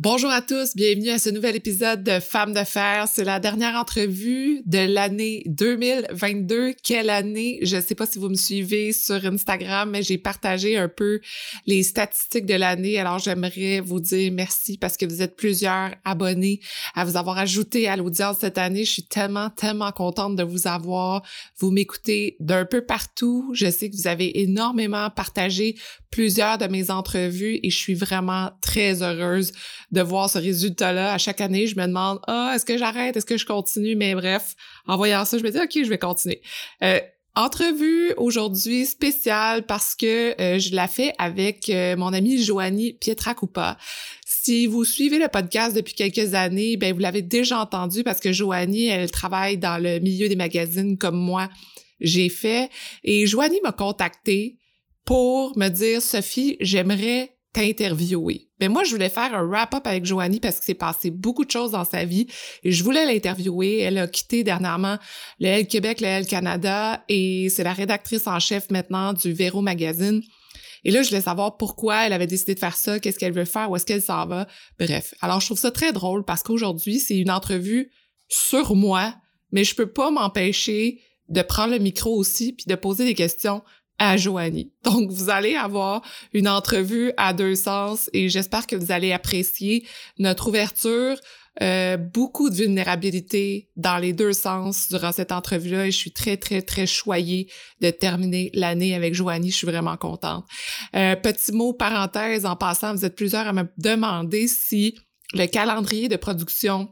Bonjour à tous, bienvenue à ce nouvel épisode de Femmes de fer. C'est la dernière entrevue de l'année 2022. Quelle année? Je ne sais pas si vous me suivez sur Instagram, mais j'ai partagé un peu les statistiques de l'année. Alors j'aimerais vous dire merci parce que vous êtes plusieurs abonnés à vous avoir ajouté à l'audience cette année. Je suis tellement, tellement contente de vous avoir. Vous m'écoutez d'un peu partout. Je sais que vous avez énormément partagé plusieurs de mes entrevues et je suis vraiment très heureuse de voir ce résultat-là. À chaque année, je me demande, ah, est-ce que j'arrête? Est-ce que je continue? Mais bref, en voyant ça, je me dis, OK, je vais continuer. Euh, entrevue aujourd'hui spéciale parce que euh, je la fais avec euh, mon amie Joanie Pietracupa. Si vous suivez le podcast depuis quelques années, ben vous l'avez déjà entendu parce que Joanie, elle travaille dans le milieu des magazines comme moi j'ai fait et Joanie m'a contacté pour me dire Sophie, j'aimerais t'interviewer. Mais moi, je voulais faire un wrap-up avec Joanie parce que c'est passé beaucoup de choses dans sa vie et je voulais l'interviewer. Elle a quitté dernièrement le L Québec, le L Canada et c'est la rédactrice en chef maintenant du Véro Magazine. Et là, je voulais savoir pourquoi elle avait décidé de faire ça, qu'est-ce qu'elle veut faire, où est-ce qu'elle s'en va. Bref. Alors, je trouve ça très drôle parce qu'aujourd'hui, c'est une entrevue sur moi, mais je peux pas m'empêcher de prendre le micro aussi puis de poser des questions à Joanie. Donc, vous allez avoir une entrevue à deux sens et j'espère que vous allez apprécier notre ouverture, euh, beaucoup de vulnérabilité dans les deux sens durant cette entrevue-là et je suis très, très, très choyée de terminer l'année avec Joanie. Je suis vraiment contente. Euh, petit mot parenthèse en passant, vous êtes plusieurs à me demander si le calendrier de production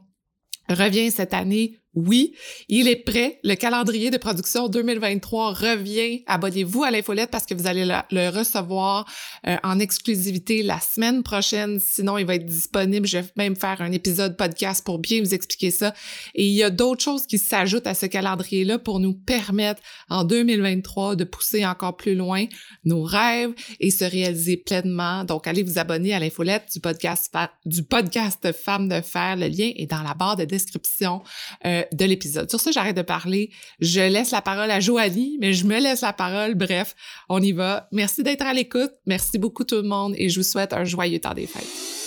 revient cette année oui, il est prêt. Le calendrier de production 2023 revient. Abonnez-vous à l'infolette parce que vous allez le, recevoir euh, en exclusivité la semaine prochaine. Sinon, il va être disponible. Je vais même faire un épisode podcast pour bien vous expliquer ça. Et il y a d'autres choses qui s'ajoutent à ce calendrier-là pour nous permettre en 2023 de pousser encore plus loin nos rêves et se réaliser pleinement. Donc, allez vous abonner à l'infolette du podcast, du podcast Femmes de Fer. Le lien est dans la barre de description. Euh, de l'épisode. Sur ça, j'arrête de parler. Je laisse la parole à Joanie, mais je me laisse la parole. Bref, on y va. Merci d'être à l'écoute. Merci beaucoup tout le monde et je vous souhaite un joyeux temps des fêtes.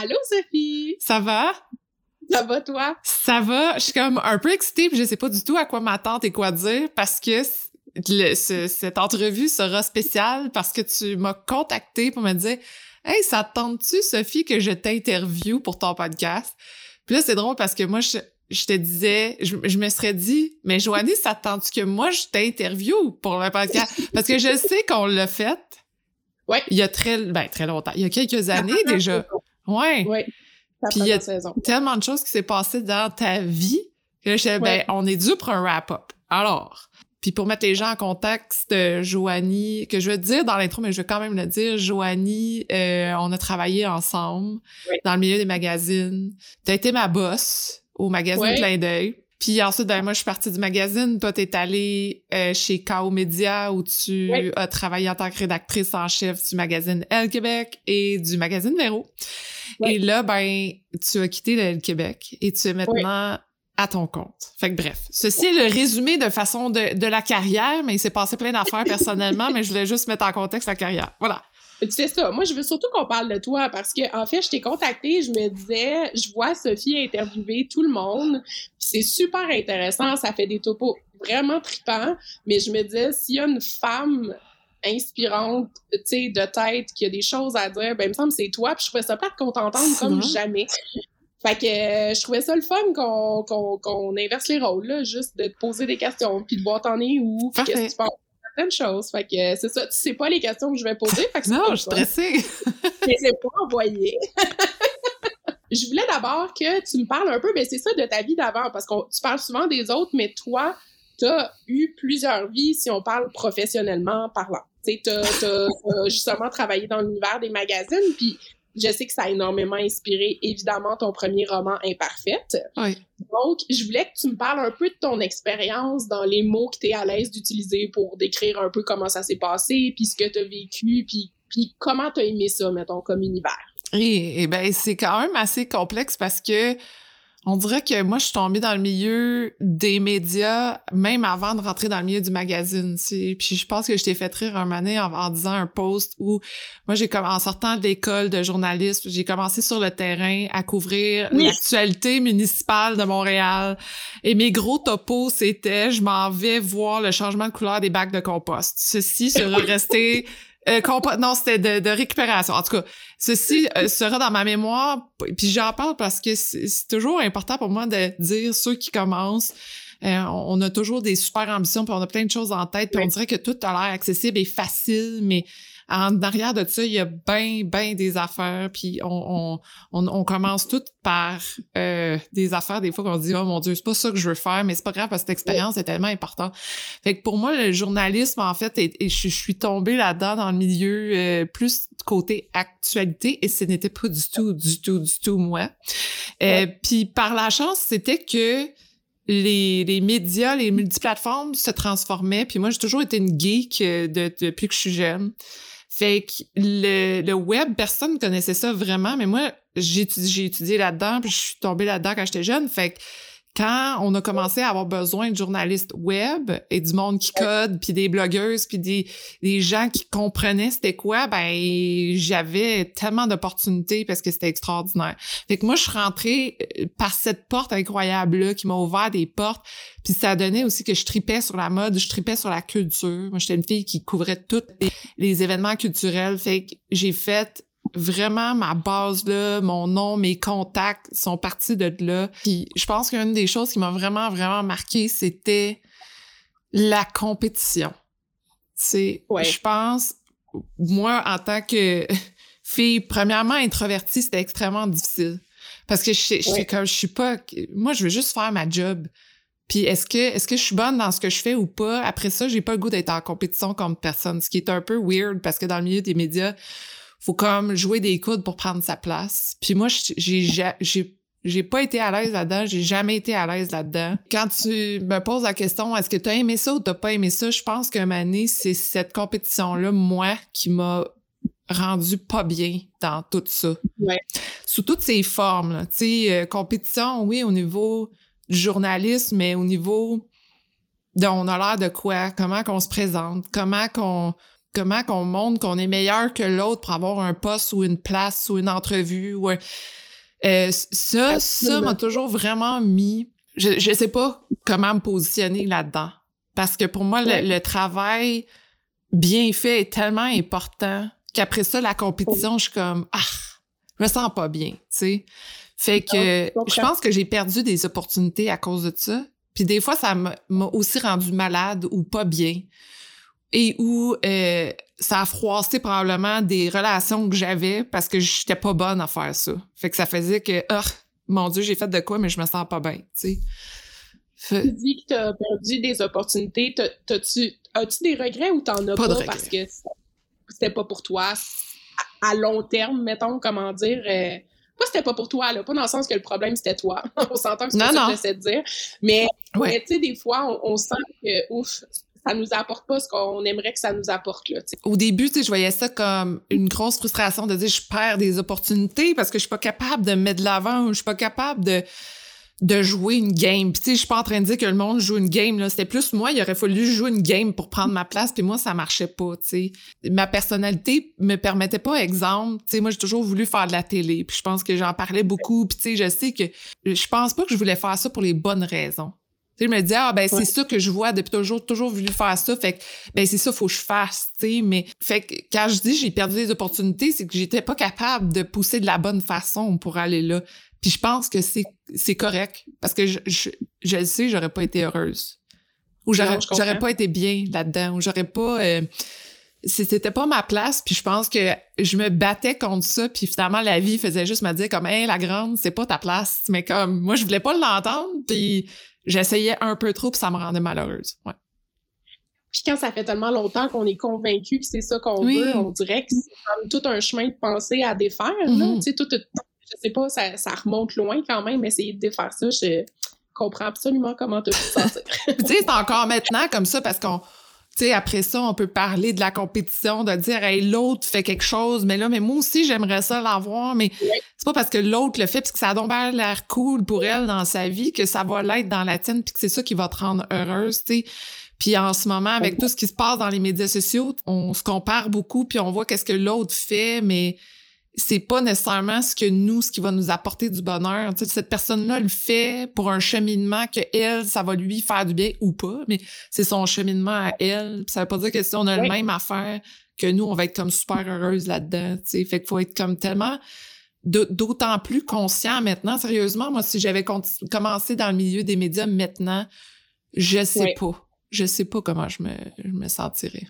Allô, Sophie! Ça va? Ça va, toi? Ça va. Je suis comme un peu excitée, puis je sais pas du tout à quoi m'attendre et quoi dire parce que cette entrevue sera spéciale parce que tu m'as contacté pour me dire Hey, ça te tente-tu, Sophie, que je t'interviewe pour ton podcast? Puis là, c'est drôle parce que moi, je, te disais, je, me serais dit, mais Joanie, ça te tente que moi, je t'interviewe pour le podcast? Parce que je sais qu'on l'a fait. Ouais. Il y a très, ben, très longtemps. Il y a quelques années déjà. Ouais. Oui. Puis il y a tellement de choses qui s'est passé dans ta vie que je ben, on est dû pour un wrap-up. Alors, puis pour mettre les gens en contexte, Joanie, que je veux dire dans l'intro, mais je veux quand même le dire, Joanie, euh, on a travaillé ensemble dans le milieu des magazines. T'as été ma boss au magazine Clin d'œil. Puis ensuite, ben, moi, je suis partie du magazine. Toi, t'es allée euh, chez K.O. Media où tu as travaillé en tant que rédactrice en chef du magazine Elle Québec et du magazine Véro. Et là, ben, tu as quitté le Québec et tu es maintenant à ton compte. Fait que bref, ceci est le résumé de façon de, de la carrière, mais il s'est passé plein d'affaires personnellement, mais je voulais juste mettre en contexte la carrière. Voilà. Tu sais ça. Moi, je veux surtout qu'on parle de toi parce que, en fait, je t'ai contacté, je me disais, je vois Sophie interviewer tout le monde. C'est super intéressant. Ça fait des topos vraiment tripants. Mais je me disais, s'il y a une femme inspirante, tu sais, de tête, qui a des choses à dire, ben, il me semble que c'est toi. Puis je trouvais ça pas qu'on t'entende comme jamais. Fait que euh, je trouvais ça le fun qu'on inverse les rôles, là, juste de te poser des questions, puis de voir t'en es où, qu'est-ce que tu penses certaines choses. Fait que c'est ça, tu sais pas les questions que je vais poser. Fait que non, je suis stressée. Mais c'est pas envoyé. je voulais d'abord que tu me parles un peu, mais c'est ça, de ta vie d'avant, parce que tu parles souvent des autres, mais toi, tu as eu plusieurs vies si on parle professionnellement parlant. Tu as, as, justement travaillé dans l'univers des magazines, puis je sais que ça a énormément inspiré, évidemment, ton premier roman Imparfaite. Oui. Donc, je voulais que tu me parles un peu de ton expérience dans les mots que tu es à l'aise d'utiliser pour décrire un peu comment ça s'est passé, puis ce que tu as vécu, puis, puis comment tu as aimé ça, mettons, comme univers. Et, et ben, c'est quand même assez complexe parce que on dirait que moi, je suis tombée dans le milieu des médias, même avant de rentrer dans le milieu du magazine. Puis je pense que je t'ai fait rire un moment en, en, disant un post où moi, j'ai comme en sortant de l'école de journalisme, j'ai commencé sur le terrain à couvrir l'actualité municipale de Montréal. Et mes gros topos, c'était je m'en vais voir le changement de couleur des bacs de compost. Ceci sera resté euh, non, c'était de, de, récupération. En tout cas, ceci euh, sera dans ma mémoire. Puis j'en parle parce que c'est toujours important pour moi de dire ceux qui commencent. Euh, on a toujours des super ambitions, puis on a plein de choses en tête, puis on dirait que tout a l'air accessible et facile, mais en arrière de ça, il y a bien, bien des affaires, puis on, on, on, commence tout par euh, des affaires, des fois qu'on dit « Oh mon Dieu, c'est pas ça que je veux faire », mais c'est pas grave parce que cette expérience est tellement importante. Fait que pour moi, le journalisme, en fait, et, je, suis tombée là-dedans dans le milieu euh, plus côté actualité, et ce n'était pas du tout, du tout, du tout moi. Euh, puis par la chance, c'était que les, les médias, les multiplateformes se transformaient. Puis moi, j'ai toujours été une geek de, depuis que je suis jeune. Fait que le, le web, personne ne connaissait ça vraiment, mais moi, j'ai étudié, étudié là-dedans, puis je suis tombée là-dedans quand j'étais jeune. Fait que quand on a commencé à avoir besoin de journalistes web et du monde qui code, puis des blogueuses, puis des, gens qui comprenaient c'était quoi, ben j'avais tellement d'opportunités parce que c'était extraordinaire. Fait que moi, je suis rentrée euh, par cette porte incroyable-là qui m'a ouvert des portes, puis ça donnait aussi que je tripais sur la mode, je tripais sur la culture. Moi, j'étais une fille qui couvrait tous les, les événements culturels. Fait que j'ai fait vraiment ma base là, mon nom, mes contacts sont partis de là. Puis je pense qu'une des choses qui m'a vraiment vraiment marqué, c'était la compétition. C'est je pense moi en tant que fille premièrement introvertie, c'était extrêmement difficile parce que je, je, comme je suis pas moi je veux juste faire ma job. Puis est-ce que est-ce que je suis bonne dans ce que je fais ou pas? Après ça, j'ai pas le goût d'être en compétition comme personne, ce qui est un peu weird parce que dans le milieu des médias, faut comme jouer des coudes pour prendre sa place. Puis moi, j'ai j'ai j'ai pas été à l'aise là-dedans, j'ai jamais été à l'aise là-dedans. Quand tu me poses la question, est-ce que tu as aimé ça ou t'as pas aimé ça, je pense qu'un année, c'est cette compétition-là, moi, qui m'a rendu pas bien dans tout ça. Ouais. Sous toutes ces formes, tu sais, euh, compétition, oui, au niveau du journalisme, mais au niveau de on a l'air de quoi, comment qu'on se présente, comment qu'on comment qu'on montre qu'on est meilleur que l'autre pour avoir un poste ou une place ou une entrevue ou euh, ça ça m'a toujours vraiment mis je je sais pas comment me positionner là-dedans. Parce que pour moi le, travail bien fait est tellement important qu'après ça la compétition je suis comme ah je me sens pas bien tu sais. Fait que je pense que j'ai perdu des opportunités à cause de ça. Puis des fois ça m'a aussi rendu malade ou pas bien et où euh, ça a froissé probablement des relations que j'avais parce que j'étais pas bonne à faire ça. Fait que ça faisait que, oh, mon Dieu, j'ai fait de quoi, mais je me sens pas bien, tu sais. Tu dis que t'as perdu des opportunités. As-tu as des regrets ou t'en as pas, pas parce que c'était pas pour toi? À long terme, mettons, comment dire... Euh, pas c'était pas pour toi, là, pas dans le sens que le problème c'était toi. on s'entend que c'est ça que j'essaie de dire. Mais, mais tu sais, des fois, on, on sent que, ouf, ça nous apporte pas ce qu'on aimerait que ça nous apporte là. Au début, je voyais ça comme une grosse frustration de dire je perds des opportunités parce que je suis pas capable de mettre de l'avant, je suis pas capable de de jouer une game. Puis tu sais, je suis pas en train de dire que le monde joue une game là, c'était plus moi, il aurait fallu jouer une game pour prendre ma place, puis moi ça marchait pas, tu sais. Ma personnalité me permettait pas exemple, tu sais, moi j'ai toujours voulu faire de la télé, puis je pense que j'en parlais beaucoup, puis tu sais, je sais que je pense pas que je voulais faire ça pour les bonnes raisons. Je me dis, ah, ben, c'est ça que je vois depuis toujours, toujours voulu faire ça. Fait que, ben, c'est ça, faut que je fasse, tu sais. Mais, fait que, quand je dis j'ai perdu des opportunités, c'est que j'étais pas capable de pousser de la bonne façon pour aller là. Puis je pense que c'est, c'est correct. Parce que je, je, je le sais, j'aurais pas été heureuse. Ou j'aurais, j'aurais pas été bien là-dedans. Ou j'aurais pas, euh, c'était pas ma place puis je pense que je me battais contre ça puis finalement la vie faisait juste me dire comme hey la grande c'est pas ta place mais comme moi je voulais pas l'entendre puis j'essayais un peu trop puis ça me rendait malheureuse. Ouais. Puis quand ça fait tellement longtemps qu'on est convaincu que c'est ça qu'on veut, on dirait que c'est tout un chemin de pensée à défaire. Mm-hmm. Tu sais, tout, je sais pas, ça, ça, remonte loin quand même, mais essayer de défaire ça, je comprends absolument comment tu te sentir. tu sais, c'est encore maintenant comme ça parce qu'on sais, après ça, on peut parler de la compétition, de dire, hey, l'autre fait quelque chose, mais là, mais moi aussi, j'aimerais ça l'avoir, mais c'est pas parce que l'autre le fait puis que ça a donc l'air cool pour elle dans sa vie que ça va l'être dans la tienne puis que c'est ça qui va te rendre heureuse, tu sais. Puis en ce moment, avec tout ce qui se passe dans les médias sociaux, on se compare beaucoup puis on voit qu'est-ce que l'autre fait, mais c'est pas nécessairement ce que nous, ce qui va nous apporter du bonheur. Tu sais, cette personne-là le fait pour un cheminement que elle, ça va lui faire du bien ou pas, mais c'est son cheminement à elle. ça veut pas dire que si on a le même affaire que nous, on va être comme super heureuse là-dedans. Tu sais, fait qu'il faut être comme tellement d'autant plus conscient maintenant. Sérieusement, moi, si j'avais commencé dans le milieu des médias maintenant, je sais pas. Je sais pas comment je me, je me sentirais.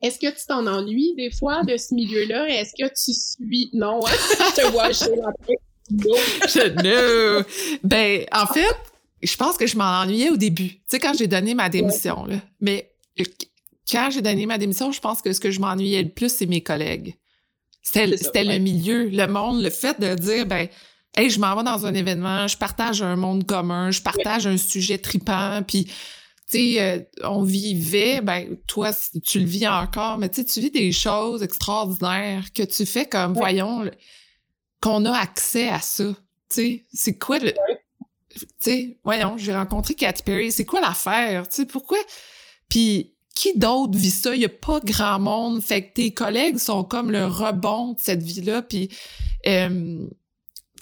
Est-ce que tu t'en ennuies des fois de ce milieu-là? Est-ce que tu suis... Non, hein? je te vois chez Non. Ben, en fait, je pense que je m'en ennuyais au début. Tu sais, quand j'ai donné ma démission, là. Mais euh, quand j'ai donné ma démission, je pense que ce que je m'ennuyais le plus, c'est mes collègues. C'était le milieu, le monde, le fait de dire, ben, hey, je m'en vais dans un événement, je partage un monde commun, je partage un sujet tripant, puis tu sais, euh, on vivait, ben toi, tu le vis encore, mais tu tu vis des choses extraordinaires que tu fais comme, voyons, qu'on a accès à ça. Tu sais, c'est quoi le... Tu sais, voyons, j'ai rencontré Katy Perry, c'est quoi l'affaire? Tu sais, pourquoi? Puis qui d'autre vit ça? Il y a pas grand monde. Fait que tes collègues sont comme le rebond de cette vie-là. Puis euh,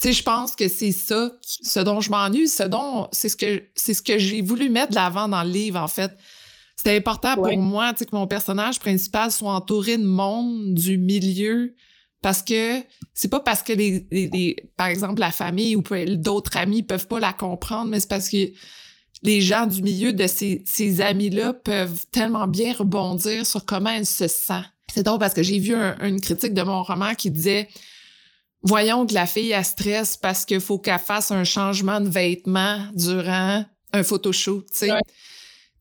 tu sais, je pense que c'est ça, ce dont je m'ennuie, ce dont, c'est ce que, c'est ce que j'ai voulu mettre de l'avant dans le livre, en fait. C'était important pour moi, tu sais, que mon personnage principal soit entouré de monde du milieu, parce que c'est pas parce que les, les, par exemple, la famille ou d'autres amis peuvent pas la comprendre, mais c'est parce que les gens du milieu de ces, ces amis-là peuvent tellement bien rebondir sur comment elle se sent. C'est drôle parce que j'ai vu une critique de mon roman qui disait voyons que la fille a stress parce qu'il faut qu'elle fasse un changement de vêtements durant un photoshoot, tu sais.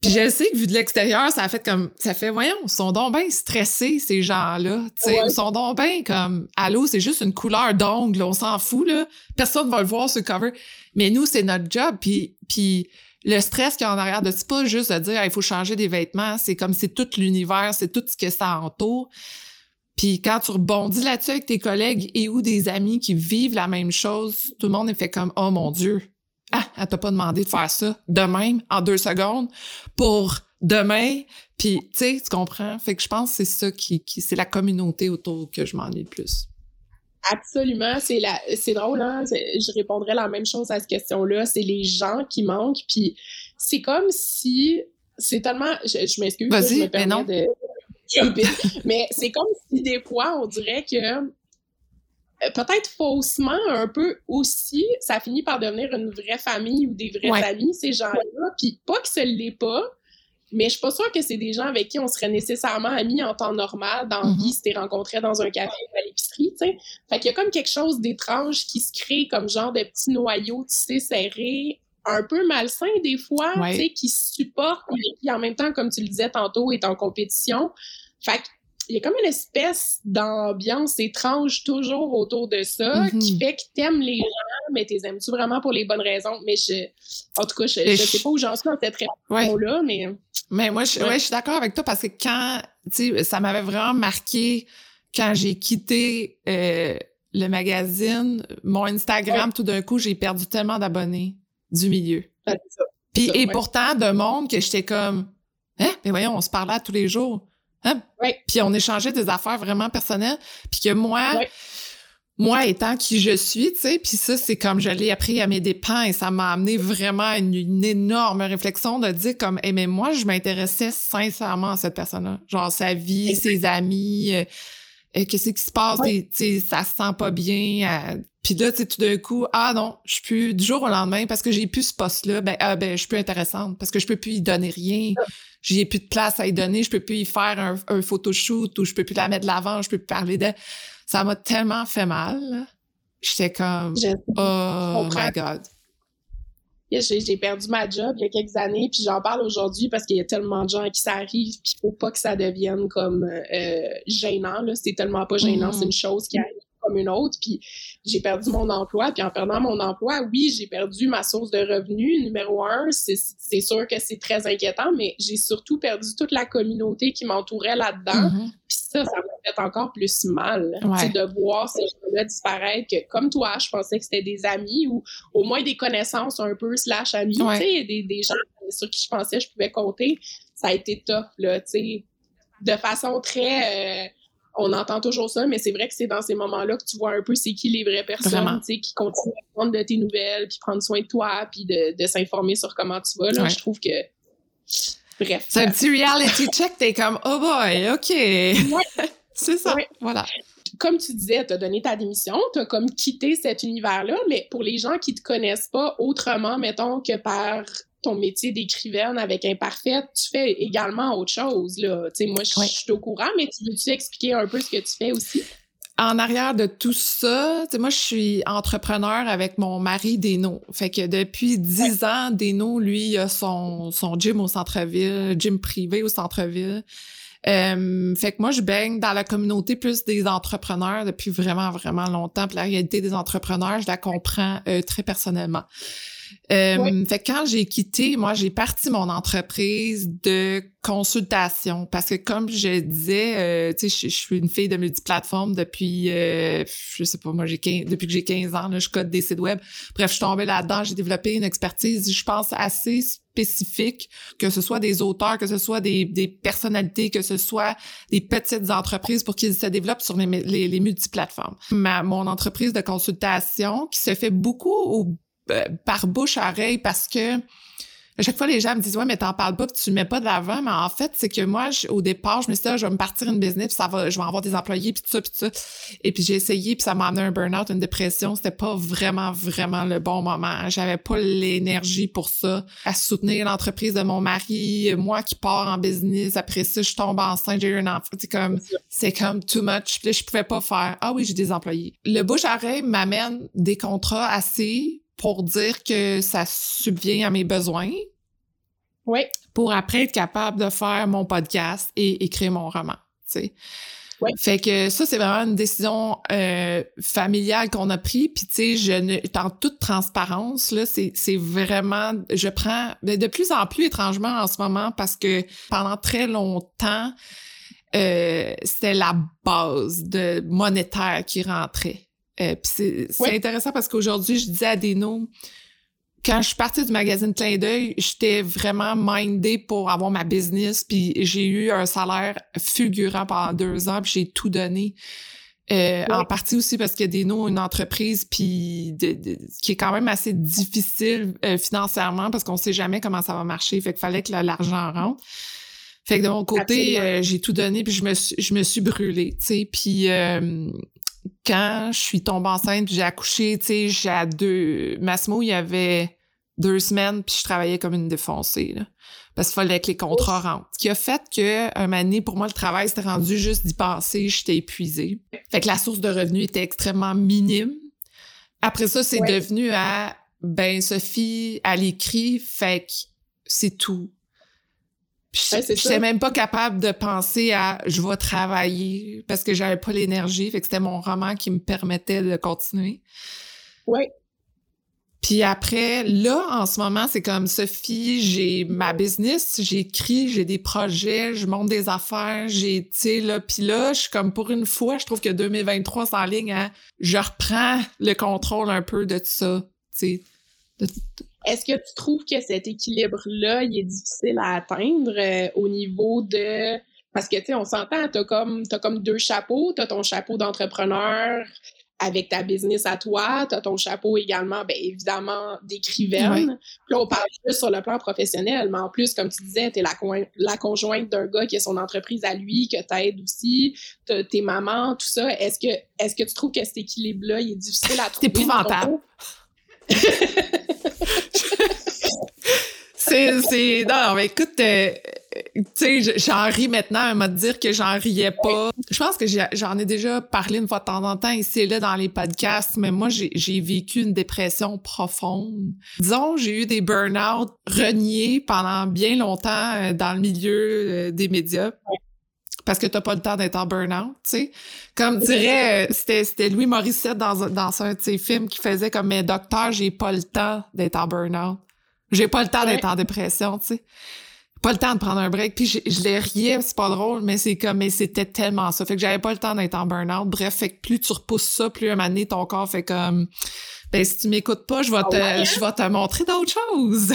Puis je sais que vu de l'extérieur, ça a fait comme ça fait voyons, ils sont donc bien stressés ces gens-là, tu sais, ils sont donc bien comme allô, c'est juste une couleur d'ongle, on s'en fout là, personne va le voir ce cover. Mais nous c'est notre job puis puis le stress qu'il y a en arrière de c'est pas juste de dire il faut changer des vêtements, c'est comme c'est tout l'univers, c'est tout ce que ça entoure. Puis quand tu rebondis là-dessus avec tes collègues et ou des amis qui vivent la même chose, tout le monde est fait comme oh mon dieu, ah, elle t'a pas demandé de faire ça de même en deux secondes pour demain. Puis tu sais, tu comprends? Fait que je pense que c'est ça qui, qui c'est la communauté autour que je m'ennuie le plus. Absolument, c'est la, c'est drôle, hein? Je répondrais la même chose à cette question-là. C'est les gens qui manquent, puis c'est comme si c'est tellement, je, m'excuse, Vas-y, mais non. De, mais c'est comme si des fois, on dirait que euh, peut-être faussement un peu aussi, ça finit par devenir une vraie famille ou des vrais amis, ces gens-là. Puis pas que ce l'est pas, mais je suis pas sûre que c'est des gens avec qui on serait nécessairement amis en temps normal, dans mm-hmm. vie, si t'es rencontré dans un café ou à l'épicerie, tu sais. Fait qu'il y a comme quelque chose d'étrange qui se crée comme genre de petits noyaux tu sais, serrés un peu malsain des fois, tu sais, qui supporte, et qui en même temps, comme tu le disais tantôt, est en compétition. Fait il y a comme une espèce d'ambiance étrange toujours autour de ça qui mm-hmm. fait que t'aimes les gens, mais t'es aimes-tu vraiment pour les bonnes raisons? Mais je, en tout cas, je, je sais pas où j'en suis dans cette réponse-là, mais... Mais moi, je, ouais. je suis d'accord avec toi parce que quand, tu sais, ça m'avait vraiment marqué quand j'ai quitté euh, le magazine, mon Instagram, tout d'un coup, j'ai perdu tellement d'abonnés du milieu. Puis, et pourtant, de monde que j'étais comme, hein, mais voyons, on se parlait tous les jours. Hein? Puis on échangeait des affaires vraiment personnelles. Puis que moi, moi étant qui je suis, tu sais, puis ça, c'est comme je l'ai appris à mes dépens et ça m'a amené vraiment une, une énorme réflexion de dire comme, eh, mais moi, je m'intéressais sincèrement à cette personne-là. Genre sa vie, ses amis, euh, euh, qu'est-ce qui se passe, tu sais, ça se sent pas bien. Puis là, tu sais, tout d'un coup, ah non, je suis plus du jour au lendemain parce que j'ai plus ce poste-là, ben, ah, ben, je suis plus intéressante parce que je peux plus y donner rien. J'ai plus de place à y donner, je peux plus y faire un, un photoshoot ou je peux plus la mettre de l'avant, je peux plus parler de. Ça m'a tellement fait mal. J'étais comme, oh my God. j'ai perdu ma job il y a quelques années, puis j'en parle aujourd'hui parce qu'il y a tellement de gens qui ça arrive, puis il faut pas que ça devienne comme euh, gênant. C'est tellement pas gênant, c'est mm-hmm. une chose qui arrive comme une autre. Puis j'ai perdu mon emploi. Puis en perdant mon emploi, oui, j'ai perdu ma source de revenus. Numéro un, c'est sûr que c'est très inquiétant, mais j'ai surtout perdu toute la communauté qui m'entourait là-dedans. Mm-hmm. Puis ça, ça m'a fait encore plus mal de voir ces gens-là disparaître. Que, comme toi, je pensais que c'était des amis ou au moins des connaissances un peu slash amis. Tu sais, des, des gens sur qui je pensais que je pouvais compter. Ça a été tough, là, tu sais, de façon très... Euh, on entend toujours ça, mais c'est vrai que c'est dans ces moments-là que tu vois un peu c'est qui les vraies personnes, tu sais, qui continuent à prendre de tes nouvelles, puis prendre soin de toi, puis de, s'informer sur comment tu vas. Là, je trouve que bref. C'est un petit reality check, t'es comme oh boy, ok. c'est ça. Voilà. Comme tu disais, tu as donné ta démission, tu as comme quitté cet univers-là, mais pour les gens qui te connaissent pas autrement, mettons, que par ton métier d'écrivaine avec Imparfaite, tu fais également autre chose. Là. moi, je suis au courant, mais tu veux-tu expliquer un peu ce que tu fais aussi? En arrière de tout ça, moi, je suis entrepreneur avec mon mari Deno. Fait que depuis dix ans, Deno, lui, il a son, son gym au centre-ville, gym privé au centre-ville. Euh, fait que moi, je baigne dans la communauté plus des entrepreneurs depuis vraiment, vraiment longtemps. Puis la réalité des entrepreneurs, je la comprends euh, très personnellement. Euh, fait que quand j'ai quitté, moi, j'ai parti mon entreprise de consultation parce que comme je disais, euh, tu sais, je, suis une fille de multiplateforme depuis, euh, je sais pas, moi, j'ai depuis que j'ai 15 ans, là, je code des sites web. Bref, je suis tombée là-dedans, j'ai développé une expertise, je pense, assez spécifique, que ce soit des auteurs, que ce soit des, des personnalités, que ce soit des petites entreprises pour qu'ils se développent sur les, les, les multiplateformes. Ma, mon entreprise de consultation qui se fait beaucoup au par bouche à oreille parce que à chaque fois, les gens me disent, ouais, mais t'en parles pas, tu mets pas de l'avant. Mais en fait, c'est que moi, au départ, je me suis dit, ah, je vais me partir une business, puis ça va, je vais avoir des employés, puis tout ça, puis tout ça. Et puis j'ai essayé, puis ça m'a amené un burn-out, une dépression. C'était pas vraiment, vraiment le bon moment. J'avais pas l'énergie pour ça, à soutenir l'entreprise de mon mari, moi qui pars en business. Après ça, je tombe enceinte, j'ai eu un enfant. C'est comme, c'est comme too much. Puis là, je pouvais pas faire, ah oui, j'ai des employés. Le bouche à m'amène des contrats assez pour dire que ça subvient à mes besoins. Oui. Pour après être capable de faire mon podcast et écrire mon roman. Tu sais. Oui. Fait que ça, c'est vraiment une décision euh, familiale qu'on a prise. Puis, tu sais, je ne, en toute transparence, là, c'est, c'est vraiment, je prends de plus en plus étrangement en ce moment parce que pendant très longtemps, euh, c'était la base de monétaire qui rentrait. Euh, c'est intéressant parce qu'aujourd'hui, je disais à Deno, quand je suis partie du magazine Clin d'œil, j'étais vraiment mindée pour avoir ma business, puis j'ai eu un salaire fulgurant pendant deux ans, puis j'ai tout donné. Euh, en partie aussi parce que Deno une entreprise puis qui est quand même assez difficile euh, financièrement parce qu'on sait jamais comment ça va marcher. Fait qu'il fallait que l'argent rentre. Fait que de mon côté, j'ai tout donné puis je me suis, je me suis brûlée, tu sais. Puis quand je suis tombée enceinte, j'ai accouché, tu sais, j'ai deux... Massimo, il y avait deux semaines, puis je travaillais comme une défoncée, là, parce qu'il fallait que les contrats rentrent. Ce qui a fait que, un année, pour moi, le travail s'était rendu juste d'y passer, j'étais épuisée. Fait que la source de revenus était extrêmement minime. Après ça, c'est devenu à, ben, Sophie, elle écrit, fait que c'est tout. Je n'étais même pas capable de penser à je vais travailler parce que j'avais pas l'énergie. Fait que c'était mon roman qui me permettait de continuer. Oui. Puis après, là, en ce moment, c'est comme Sophie, j'ai ma business, j'écris, j'ai des projets, je monte des affaires, j'ai, tu sais, là, puis là, je suis comme pour une fois, je trouve que 2023 en ligne, hein, je reprends le contrôle un peu de tout ça, tu sais. Est-ce que tu trouves que cet équilibre-là, il est difficile à atteindre euh, au niveau de... Parce que, tu sais, on s'entend, comme, as comme deux chapeaux. T'as ton chapeau d'entrepreneur avec ta business à toi. T'as ton chapeau également, bien évidemment, d'écrivaine. Puis là, on parle juste sur le plan professionnel, mais en plus, comme tu disais, t'es la, la conjointe d'un gars qui a son entreprise à lui, que t'aides aussi, tes mamans, tout ça. Est-ce que, est-ce que tu trouves que cet équilibre-là, il est difficile à trouver? C'est épouvantable. C'est, c'est, non, mais écoute, euh, tu sais, j'en ris maintenant, à me dire que j'en riais pas. Je pense que j'en ai déjà parlé une fois de temps en temps ici et là dans les podcasts, mais moi, j'ai vécu une dépression profonde. Disons, j'ai eu des burn-out reniés pendant bien longtemps euh, dans le milieu euh, des médias. Parce que t'as pas le temps d'être en burn-out, tu sais. Comme dirait, euh, c'était Louis Morissette dans, dans un de ses films qui faisait comme « Mais docteur, j'ai pas le temps d'être en burn-out. J'ai pas le temps d'être en dépression, tu sais. » pas le temps de prendre un break. Puis je, je les riais, c'est pas drôle, mais c'est comme, mais c'était tellement ça. Fait que j'avais pas le temps d'être en burn-out. Bref, fait que plus tu repousses ça, plus un moment donné, ton corps fait comme, ben si tu m'écoutes pas, je vais ah te, hein? je vais te montrer d'autres choses.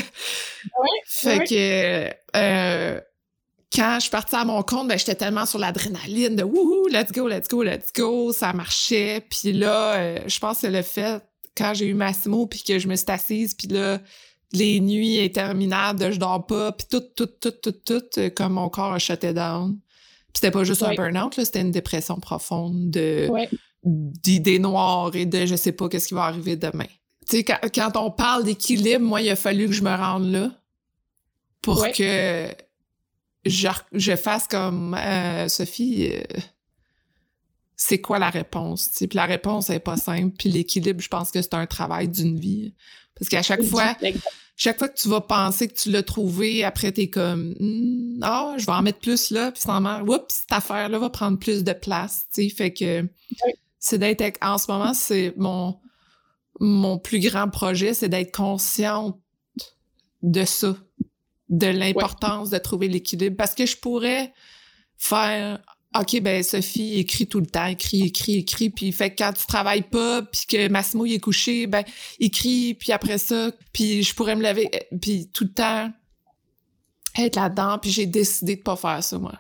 fait que, euh, quand je suis partie à mon compte, ben j'étais tellement sur l'adrénaline de wouhou, let's go, let's go, let's go, ça marchait. Puis là, euh, je pense que c'est le fait quand j'ai eu Massimo puis que je me suis assise puis là les nuits interminables de je dors pas, puis tout, tout, tout, tout, tout, euh, comme mon corps a shuté down. Puis c'était pas juste un burn-out, c'était une dépression profonde de d'idées noires et de je sais pas qu'est-ce qui va arriver demain. Tu sais, quand, on parle d'équilibre, moi, il a fallu que je me rende là pour que je, je, fasse comme euh, Sophie. Euh, c'est quoi la réponse? Puis la réponse est pas simple. Puis l'équilibre, je pense que c'est un travail d'une vie. Parce qu'à chaque fois, chaque fois que tu vas penser que tu l'as trouvé, après t'es comme hmm, ah, je vais en mettre plus là, puis finalement, oups, cette affaire-là va prendre plus de place. Tu sais, fait que c'est d'être en ce moment, c'est mon mon plus grand projet, c'est d'être consciente de ça, de l'importance de trouver l'équilibre. Parce que je pourrais faire OK, ben Sophie écrit tout le temps, écrit, écrit, écrit, puis fait que quand tu travailles pas, puis que Massimo il est couché, ben écrit, puis après ça, puis je pourrais me lever, euh, puis tout le temps être là-dedans, puis j'ai décidé de pas faire ça, moi.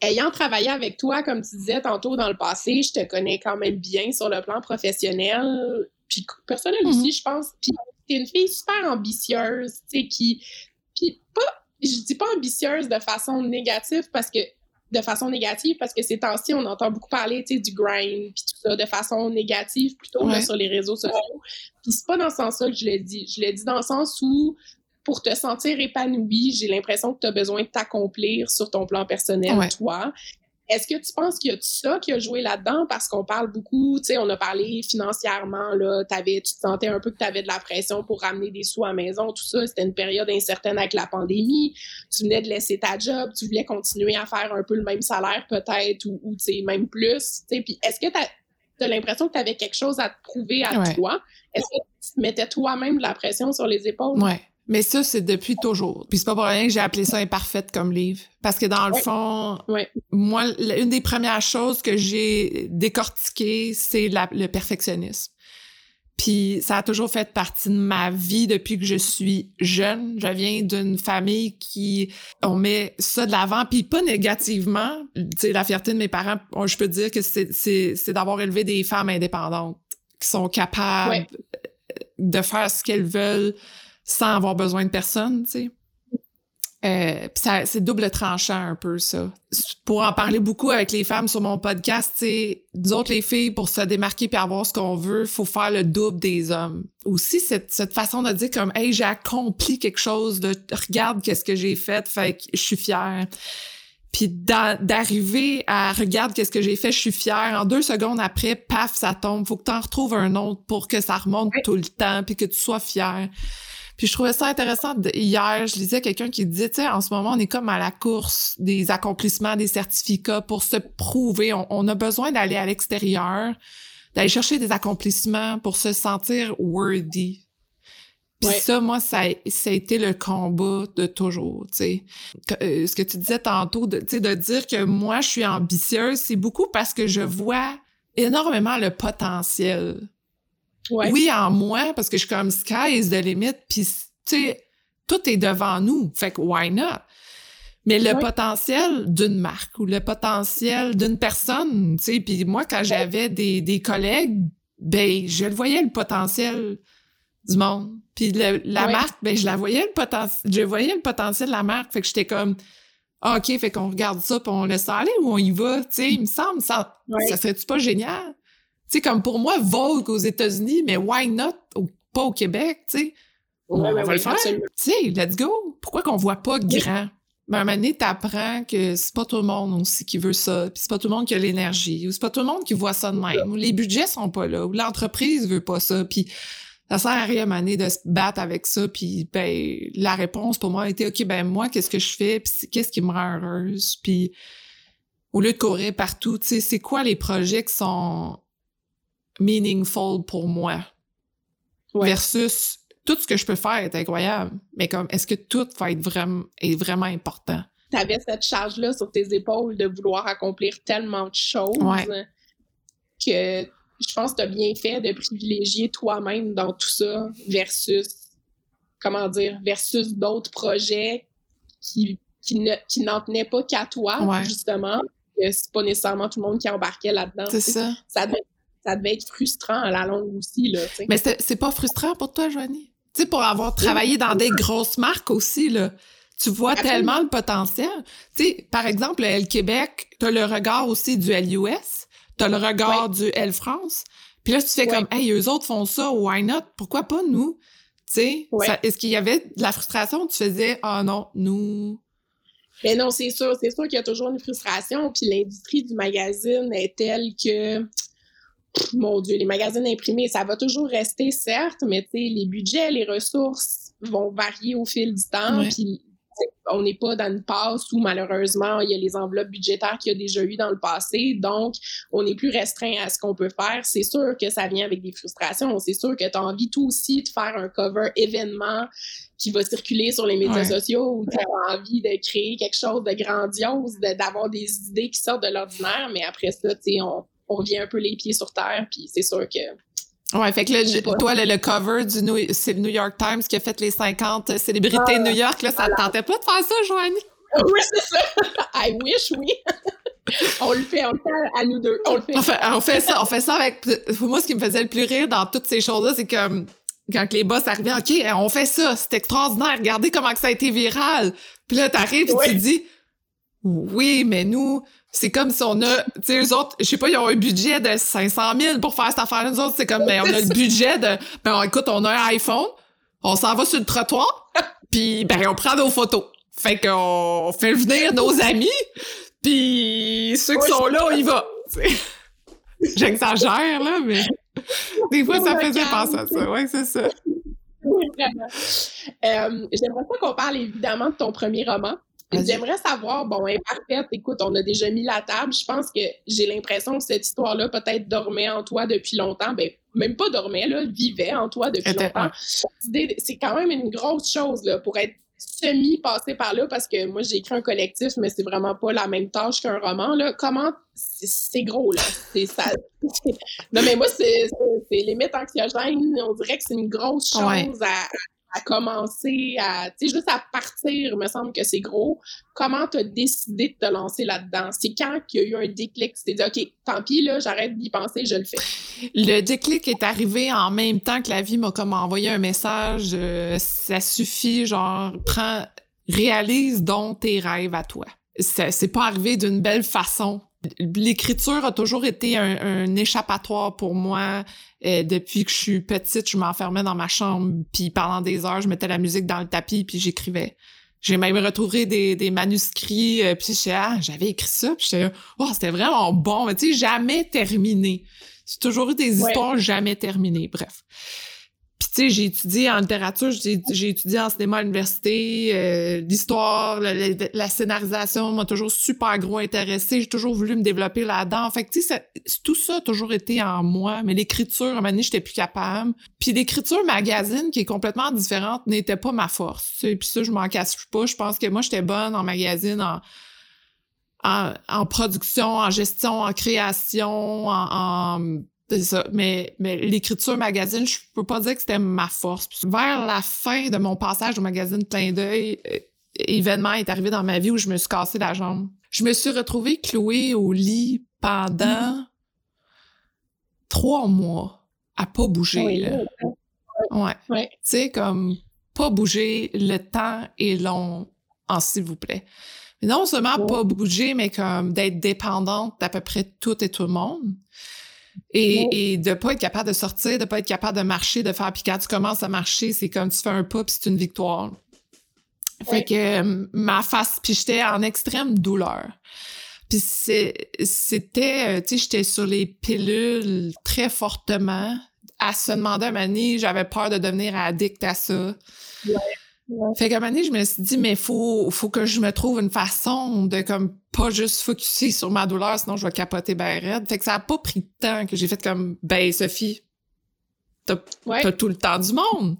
Ayant travaillé avec toi, comme tu disais tantôt dans le passé, je te connais quand même bien sur le plan professionnel, puis personnel mm-hmm. aussi, je pense. Puis t'es une fille super ambitieuse, tu sais, qui... Puis pas... Je dis pas ambitieuse de façon négative parce que de façon négative parce que ces temps-ci, on entend beaucoup parler du grind puis tout ça de façon négative plutôt sur les réseaux sociaux. Puis c'est pas dans ce sens-là que je le dis. Je le dis dans le sens où pour te sentir épanoui, j'ai l'impression que tu as besoin de t'accomplir sur ton plan personnel, toi. Est-ce que tu penses qu'il y a tout ça qui a joué là-dedans? Parce qu'on parle beaucoup, tu sais, on a parlé financièrement, là, avais, tu te sentais un peu que tu avais de la pression pour ramener des sous à la maison, tout ça. C'était une période incertaine avec la pandémie. Tu venais de laisser ta job, tu voulais continuer à faire un peu le même salaire peut-être, ou, ou tu sais, même plus. Tu sais, puis est-ce que tu as, l'impression que tu avais quelque chose à te prouver à toi? Est-ce que tu mettais toi-même de la pression sur les épaules? Ouais. Mais ça, c'est depuis toujours. Puis c'est pas pour rien que j'ai appelé ça imparfaite comme livre. Parce que dans le fond, moi, une des premières choses que j'ai décortiquées, c'est le perfectionnisme. Puis ça a toujours fait partie de ma vie depuis que je suis jeune. Je viens d'une famille qui on met ça de l'avant, puis pas négativement. Tu sais, la fierté de mes parents, je peux dire que c'est d'avoir élevé des femmes indépendantes qui sont capables de faire ce qu'elles veulent sans avoir besoin de personne, tu sais. Euh, ça, c'est double tranchant un peu ça. Pour en parler beaucoup avec les femmes sur mon podcast, c'est nous autres les filles pour se démarquer puis avoir ce qu'on veut, faut faire le double des hommes. Aussi cette, cette façon de dire comme hey j'ai accompli quelque chose, de regarde qu'est-ce que j'ai fait, fait que je suis fière. Puis d'arriver à regarde qu'est-ce que j'ai fait, je suis fière. En deux secondes après, paf, ça tombe. Faut que tu en retrouves un autre pour que ça remonte tout le temps puis que tu sois fière. Puis je trouvais ça intéressant. hier, je lisais quelqu'un qui disait, tu sais, en ce moment, on est comme à la course des accomplissements, des certificats pour se prouver. On, a besoin d'aller à l'extérieur, d'aller chercher des accomplissements pour se sentir worthy. Puis ça, moi, ça, ça a été le combat de toujours, tu sais. Euh, ce que tu disais tantôt, de, de dire que moi, je suis ambitieuse, c'est beaucoup parce que je vois énormément le potentiel oui, en moi, parce que je suis comme sky is the limit, puis tu sais, tout est devant nous, fait que why not? Mais le potentiel d'une marque ou le potentiel d'une personne, tu sais, puis moi, quand j'avais des, des collègues, ben, je le voyais le potentiel du monde. Puis la marque, ben, je la voyais le potentiel, je voyais le potentiel de la marque, fait que j'étais comme, ah, OK, fait qu'on regarde ça, puis on laisse aller ou on y va, tu sais, il me semble, ça, ça serait-tu pas génial? Sais, comme pour moi, Vogue aux États-Unis, mais why not pas au Québec, tu sais? on va le faire. Tu sais, let's go. Pourquoi qu'on voit pas grand? Mais à un moment donné, t'apprends que c'est pas tout le monde aussi qui veut ça, puis c'est pas tout le monde qui a l'énergie, ou c'est pas tout le monde qui voit ça de même, ou les budgets sont pas là, ou l'entreprise veut pas ça, puis ça sert à rien à un moment donné de se battre avec ça, puis ben la réponse pour moi a été ok ben moi qu'est-ce que je fais, puis qu'est-ce qui me rend heureuse, puis au lieu de courir partout, tu sais c'est quoi les projets qui sont meaningful pour moi versus tout ce que je peux faire est incroyable, mais comme est-ce que tout va être vraiment est vraiment important? Tu avais cette charge-là sur tes épaules de vouloir accomplir tellement de choses que je pense que tu as bien fait de privilégier toi-même dans tout ça versus comment dire versus d'autres projets qui qui ne qui n'en tenaient pas qu'à toi justement. C'est pas nécessairement tout le monde qui embarquait là-dedans c'est ça ça devait être frustrant à la longue aussi là mais c'est pas frustrant pour toi Joanie? Tu sais, pour avoir travaillé dans des grosses marques aussi, là, tu vois tellement le potentiel. Tu sais, par exemple, le Québec, t'as le regard aussi du LUS, t'as le regard du L France. Puis là, tu fais comme, hey, eux autres font ça, why not? Pourquoi pas nous? Tu sais, est-ce qu'il y avait de la frustration? Tu faisais, ah oh, non, nous? Mais non, c'est sûr, c'est sûr qu'il y a toujours une frustration. Puis l'industrie du magazine est telle que mon Dieu, les magazines imprimés, ça va toujours rester, certes, mais les budgets, les ressources vont varier au fil du temps. Puis on n'est pas dans une passe où malheureusement il y a les enveloppes budgétaires qu'il y a déjà eu dans le passé, donc on est plus restreint à ce qu'on peut faire. C'est sûr que ça vient avec des frustrations. C'est sûr que tu as envie tout aussi de faire un cover événement qui va circuler sur les médias sociaux ou tu as envie de créer quelque chose de grandiose, d'avoir des idées qui sortent de l'ordinaire, mais après ça, tu sais, on, on revient un peu les pieds sur terre, puis c'est sûr que Ouais, fait que là, toi, le, cover du New, c'est le New York Times qui a fait les 50 célébrités de New York, là, ça te tentait pas de faire ça, Joanie? Oui, c'est ça. I wish, oui. on le fait, on le fait à nous deux. On le fait. On fait, ça, on fait ça avec, moi, ce qui me faisait le plus rire dans toutes ces choses-là, c'est que, quand les boss arrivaient, OK, on fait ça, c'est extraordinaire, regardez comment ça a été viral. Puis là, t'arrives et tu te dis, oui, mais nous, c'est comme si on a, tu sais, eux autres, je sais pas, ils ont un budget de 500 000 pour faire cette affaire-là. Nous autres, c'est comme, ben, on a le budget de, ben, écoute, on a un iPhone, on s'en va sur le trottoir, puis ben, on prend nos photos. Fait qu'on fait venir nos amis, puis ceux qui sont là, on y va. J'exagère, là, mais des fois, ça faisait penser à ça. Ouais, c'est ça. Oui, vraiment. Euh, J'aimerais pas qu'on parle évidemment de ton premier roman. J'aimerais savoir, bon, imparfaite, écoute, on a déjà mis la table. Je pense que j'ai l'impression que cette histoire-là peut-être dormait en toi depuis longtemps. Ben, même pas dormait, là, vivait en toi depuis longtemps. C'est quand même une grosse chose, là, pour être semi passé par là parce que moi j'ai écrit un collectif mais c'est vraiment pas la même tâche qu'un roman là. Comment c'est gros là. C'est ça. Non mais moi c'est limite anxiogène. On dirait que c'est une grosse chose à, à commencer à, juste à partir, me semble que c'est gros. Comment tu as décidé de te lancer là-dedans? C'est quand qu'il y a eu un déclic? Tu t'es dit, OK, tant pis, là, j'arrête d'y penser, je le fais. Le déclic est arrivé en même temps que la vie m'a comme envoyé un message. Euh, ça suffit, genre, prends, réalise donc tes rêves à toi. C'est pas arrivé d'une belle façon l'écriture a toujours été un, échappatoire pour moi. Euh, depuis que je suis petite, je m'enfermais dans ma chambre, puis pendant des heures, je mettais la musique dans le tapis, puis j'écrivais. J'ai même retrouvé des, manuscrits, euh, puis ah, j'avais écrit ça, puis j'étais oh, c'était vraiment bon, mais tu sais, jamais terminé. C'est toujours eu des histoires jamais terminées, bref. Puis tu sais, j'ai étudié en littérature, j'ai étudié en cinéma à l'université, euh, l'histoire, la, scénarisation m'a toujours super gros intéressé. J'ai toujours voulu me développer là-dedans. Fait que tu sais, tout ça a toujours été en moi. Mais l'écriture, à un moment donné, j'étais plus capable. Puis l'écriture magazine, qui est complètement différente, n'était pas ma force. Et puis ça, je m'en casse pas. Je pense que moi, j'étais bonne en magazine, en, en, production, en gestion, en création, en c'est ça. Mais, mais l'écriture magazine, je peux pas dire que c'était ma force. vers la fin de mon passage au magazine Plein d'œil, euh, événement est arrivé dans ma vie où je me suis cassé la jambe. Je me suis retrouvée clouée au lit pendant trois mois à pas bouger. Ouais. ouais. Tu sais, comme pas bouger, le temps est long, en s'il vous plaît. Mais non seulement pas bouger, mais comme d'être dépendante d'à peu près tout et tout le monde. Et, et de pas être capable de sortir, de pas être capable de marcher, de faire, puis quand tu commences à marcher, c'est comme tu fais un pas, puis c'est une victoire. Fait que ma face, puis j'étais en extrême douleur. Puis c'était, tu sais, j'étais sur les pilules très fortement. À se demander à un j'avais peur de devenir addict à ça. Fait qu'à un moment donné, je me suis dit, mais faut, faut que je me trouve une façon de comme pas juste focuser sur ma douleur, sinon je vais capoter ben raide. Fait que ça a pas pris de temps que j'ai fait comme, ben Sophie, t'as tout le temps du monde.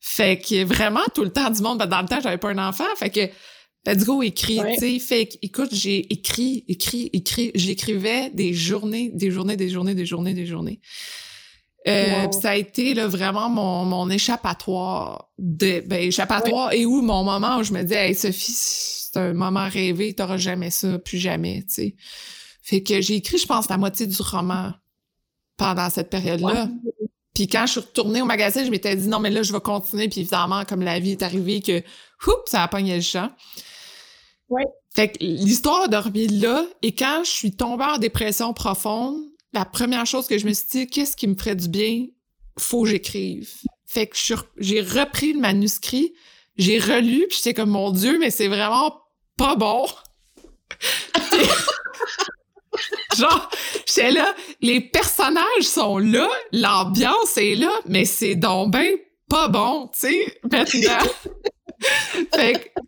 Fait que vraiment tout le temps du monde. Ben, dans le temps, j'avais pas un enfant. Fait que, let's go, écris, tu sais. Fait que, écoute, j'ai écrit, écrit, écrit. J'écrivais des journées, des journées, des journées, des journées, des journées. Euh, Ça a été là, vraiment mon, mon échappatoire. De, ben, échappatoire et où mon moment où je me dis, hey Sophie, c'est un moment rêvé, t'auras jamais ça, plus jamais, sais. Fait que j'ai écrit, je pense, la moitié du roman pendant cette période-là. Puis quand je suis retournée au magasin, je m'étais dit non, mais là, je vais continuer. Puis évidemment, comme la vie est arrivée, que oups, ça a pogné le champ. Ouais. Fait que l'histoire a dormi là. Et quand je suis tombée en dépression profonde, la première chose que je me suis dit, qu'est-ce qui me ferait du bien? Faut que j'écrive. Fait que j'ai repris le manuscrit, j'ai relu, puis j'étais comme, mon Dieu, mais c'est vraiment pas bon. Genre, j'étais là, les personnages sont là, l'ambiance est là, mais c'est donc ben pas bon, tu sais, maintenant. fait que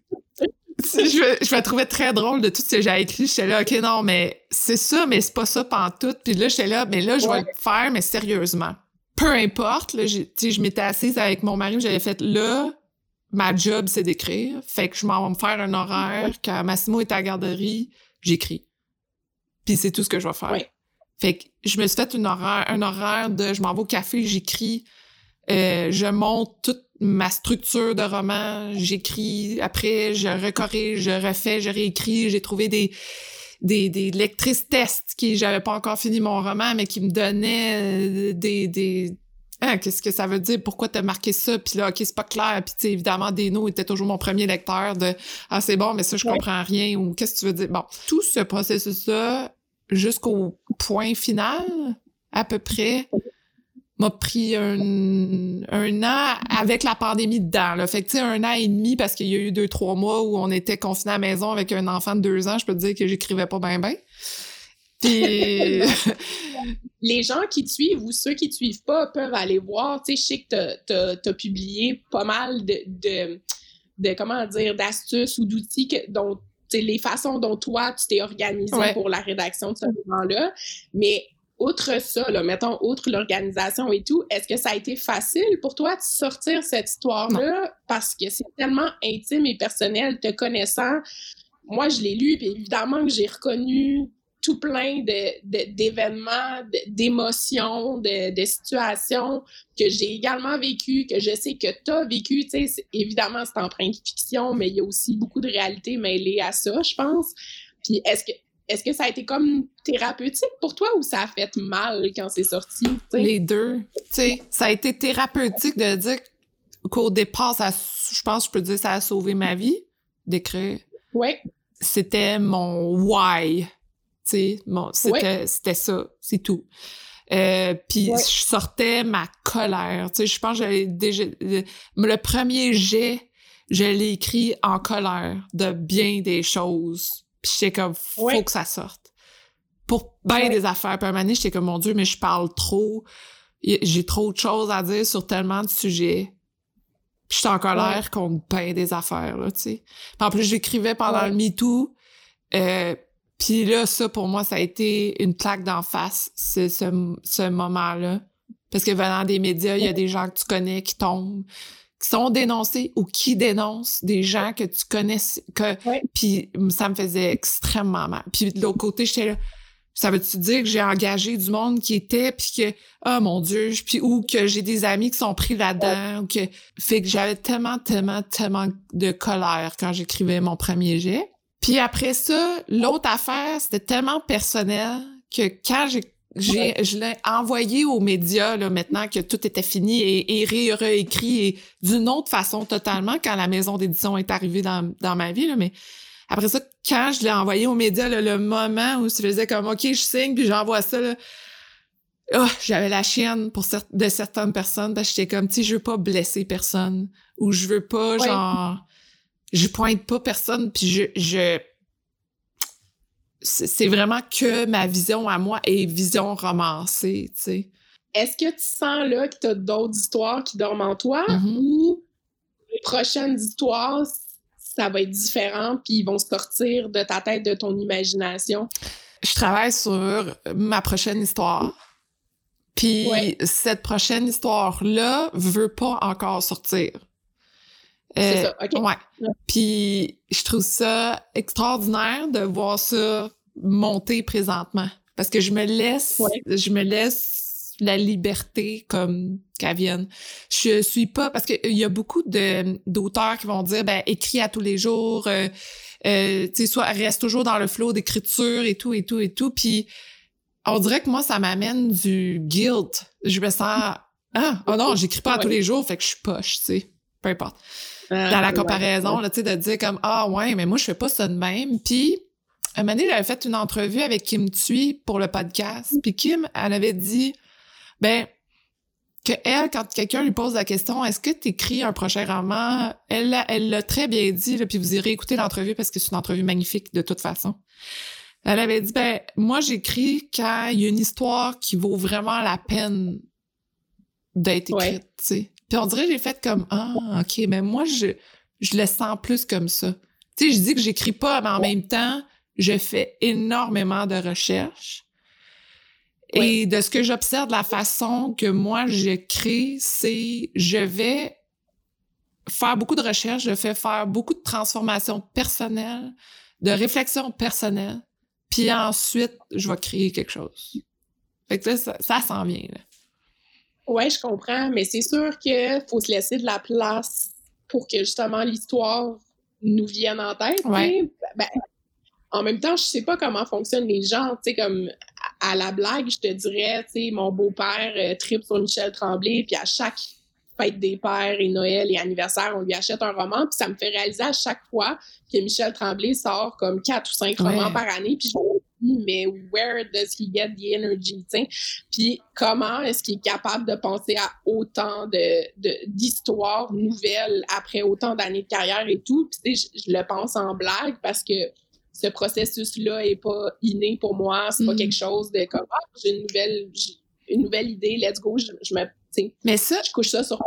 je, je me trouvais très drôle de tout ce que j'ai écrit. J'étais là, OK, non, mais c'est ça, mais c'est pas ça pantoute. Puis là, j'étais là, mais là, je vais le faire, mais sérieusement. Peu importe, là, je m'étais assise avec mon mari, j'avais fait là, ma job, c'est d'écrire. Fait que je m'en vais me faire un horaire. Quand Massimo est à la garderie, j'écris. Puis c'est tout ce que je vais faire. Fait que je me suis fait une horaire, un horaire de je m'en vais au café, j'écris, euh, je monte toute ma structure de roman, j'écris, après je recorrige, je refais, je réécris, j'ai trouvé des des, des lectrices tests qui j'avais pas encore fini mon roman mais qui me donnaient euh, des des hein, qu'est-ce que ça veut dire? Pourquoi t'as marqué ça? Puis là ok c'est pas clair. Puis tu évidemment Deno était toujours mon premier lecteur de ah c'est bon mais ça je comprends rien ou qu'est-ce que tu veux dire bon tout ce processus là jusqu'au point final à peu près m'a pris un, un, an avec la pandémie dedans. Là. Fait que, tu sais, un an et demi parce qu'il y a eu deux, trois mois où on était confinés à la maison avec un enfant de deux ans. Je peux te dire que j'écrivais pas bien, bien. Puis... Les gens qui te suivent ou ceux qui te suivent pas peuvent aller voir. Tu sais, je sais que t'as as, publié pas mal de, de, de comment dire, d'astuces ou d'outils dont les façons dont toi, tu t'es organisé pour la rédaction de ce roman-là. Mais outre ça, là, mettons, outre l'organisation et tout, est-ce que ça a été facile pour toi de sortir cette histoire-là? Parce que c'est tellement intime et personnel, te connaissant. Moi, je l'ai lu, puis évidemment que j'ai reconnu tout plein d'événements, d'émotions, de, situations que j'ai également vécues, que je sais que tu as vécu. Tu sais, évidemment, c'est empreint de fiction, mais il y a aussi beaucoup de réalité mêlée à ça, je pense. Puis est-ce que est-ce que ça a été comme thérapeutique pour toi ou ça a fait mal quand c'est sorti? Les deux. ça a été thérapeutique de dire qu'au départ, ça, je pense que je peux dire ça a sauvé ma vie d'écrire. Oui. C'était mon why. C'était c'était ça, c'est tout. Euh, puis je sortais ma colère. Tu sais, je pense que j'avais déjà... Le, premier jet, je l'ai écrit en colère de bien des choses. Puis j'étais comme, faut que ça sorte. Pour bien des affaires. Puis à un moment donné, j'étais comme, mon Dieu, mais je parle trop. J'ai trop de choses à dire sur tellement de sujets. Puis j'étais en colère contre bien des affaires, là, tu sais. en plus, j'écrivais pendant le MeToo. Euh, puis là, ça, pour moi, ça a été une claque d'en face, ce, ce, moment-là. Parce que venant des médias, il y a des gens que tu connais qui tombent, qui sont dénoncés ou qui dénoncent des gens que tu connais. Que, Puis ça me faisait extrêmement mal. Puis de l'autre côté, j'étais là, ça veut-tu dire que j'ai engagé du monde qui était, puis que, oh mon Dieu, puis ou que j'ai des amis qui sont pris là-dedans, ou que... Fait que j'avais tellement, tellement, tellement de colère quand j'écrivais mon premier jet. Puis après ça, l'autre affaire, c'était tellement personnel que quand j'ai j'ai, je l'ai envoyé aux médias là, maintenant que tout était fini et, et ré, réécrit et d'une autre façon totalement quand la maison d'édition est arrivée dans, dans ma vie. Là, mais après ça, quand je l'ai envoyé aux médias, le moment où je faisais comme OK, je signe puis j'envoie ça, là, oh, j'avais la chienne pour de certaines personnes parce que j'étais comme, tu sais, je veux pas blesser personne ou je veux pas, genre je pointe pas personne, puis je, je c'est vraiment que ma vision à moi est vision romancée, tu sais. Est-ce que tu sens là que tu as d'autres histoires qui dorment en toi Mm-hmm. ou les prochaines histoires, ça va être différent puis ils vont sortir de ta tête, de ton imagination? Je travaille sur ma prochaine histoire. Puis Ouais. cette prochaine histoire-là veut pas encore sortir. C'est Euh, ça, OK. Ouais. Puis je trouve ça extraordinaire de voir ça monter présentement. Parce que je me laisse, Ouais. je me laisse la liberté comme qu'elle vienne. Je suis pas parce qu'il y a beaucoup de d'auteurs qui vont dire ben écris à tous les jours, euh, euh, tu sais soit reste toujours dans le flot d'écriture et tout et tout et tout. Puis on dirait que moi ça m'amène du guilt. Je me sens ah oh non j'écris pas à tous les jours fait que je suis poche, tu sais. Peu importe dans la comparaison, là, tu sais, de dire comme Ah ouais, mais moi je fais pas ça de même. Puis un moment donné, j'avais fait une entrevue avec Kim Thuy pour le podcast. Puis Kim, elle avait dit ben que elle, quand quelqu'un lui pose la question Est-ce que tu écris un prochain roman? Elle l'a- elle l'a très bien dit, là, puis vous irez écouter l'entrevue parce que c'est une entrevue magnifique de toute façon. Elle avait dit ben moi j'écris quand il y a une histoire qui vaut vraiment la peine d'être écrite, Ouais. tu sais. Puis on dirait j'ai fait comme ah ok mais moi je je le sens plus comme ça. Tu sais je dis que j'écris pas mais en même temps je fais énormément de recherches. Et de ce que j'observe de la façon que moi j'écris, c'est je vais faire beaucoup de recherches, je fais faire beaucoup de transformations personnelles, de réflexion personnelle, puis ensuite je vais créer quelque chose. Fait que là, ça, ça s'en vient. Là. Ouais, je comprends, mais c'est sûr qu'il faut se laisser de la place pour que justement l'histoire nous vienne en tête. Ouais. Ben, en même temps, je sais pas comment fonctionnent les gens, tu sais, comme à, la blague, je te dirais, tu sais, mon beau-père euh, tripe sur Michel Tremblay, puis à chaque fête des pères et Noël et anniversaire, on lui achète un roman, puis ça me fait réaliser à chaque fois que Michel Tremblay sort comme quatre ou cinq Ouais. romans par année, puis je mais where does he get the energy, tu sais? Puis comment est-ce qu'il est capable de penser à autant de de- d'histoires nouvelles après autant d'années de carrière et tout? Puis je, je le pense en blague parce que ce processus-là est pas inné pour moi. C'est pas Mm. quelque chose de comme ah, j'ai une nouvelle une nouvelle idée, let's go, je, je me Mais ça, je couche ça sur puis-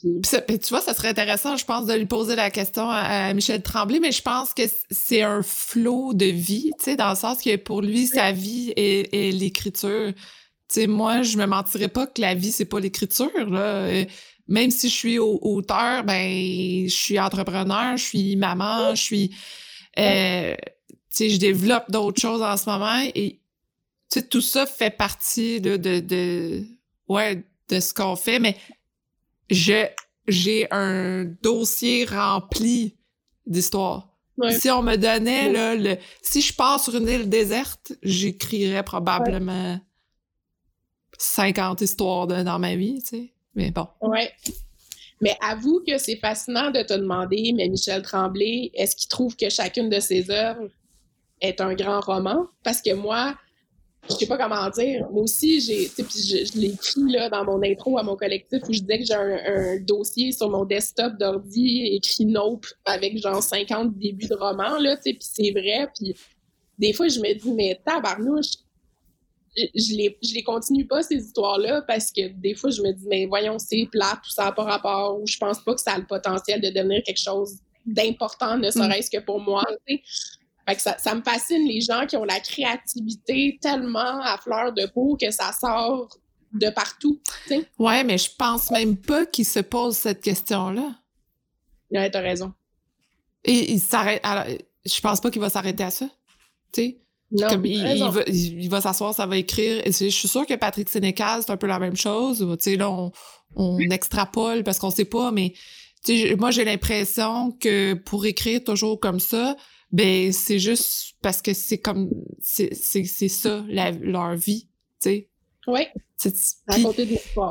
Puis tu vois, ça serait intéressant, je pense, de lui poser la question à, à Michel Tremblay, mais je pense que c'est un flot de vie, tu sais, dans le sens que pour lui, sa vie est, est l'écriture. Tu sais, moi, je me mentirais pas que la vie, c'est pas l'écriture, là. Euh, Même si je suis au- auteur, ben, je suis entrepreneur, je suis maman, je suis... euh, tu sais, je développe d'autres choses en ce moment et tu sais, tout ça fait partie là, de, de, ouais, de ce qu'on fait, mais j'ai un dossier rempli d'histoires. Ouais. Si on me donnait Ouais. là, le si je pars sur une île déserte, j'écrirais probablement 50 histoires de- dans ma vie, tu sais. Mais bon. Ouais. Mais avoue que c'est fascinant de te demander, mais Michel Tremblay, est-ce qu'il trouve que chacune de ses œuvres est un grand roman? Parce que moi, je sais pas comment dire. Moi aussi, j'ai, puis je, je l'ai écrit là, dans mon intro à mon collectif où je disais que j'ai un, un dossier sur mon desktop d'ordi écrit Nope avec genre 50 débuts de romans, là, puis c'est vrai. Puis des fois, je me dis, mais tabarnouche, je, je les, je les continue pas, ces histoires-là, parce que des fois, je me dis, mais voyons, c'est plate, tout ça n'a pas rapport, ou je pense pas que ça a le potentiel de devenir quelque chose d'important, ne serait-ce que pour moi. Fait que ça, ça me fascine les gens qui ont la créativité tellement à fleur de peau que ça sort de partout, sais. Ouais, mais je pense même pas qu'il se pose cette question-là. Ouais, t'as raison. Et il s'arrête. Je pense pas qu'il va s'arrêter à ça. Tu sais? Non, Comme il, va, il, il va s'asseoir, ça va écrire. Et je suis sûre que Patrick Sénécal, c'est un peu la même chose. Tu sais, là, on, on extrapole parce qu'on sait pas, mais moi, j'ai l'impression que pour écrire toujours comme ça, ben, c'est juste parce que c'est comme, c'est, ça, la- leur vie, tu sais. C'est-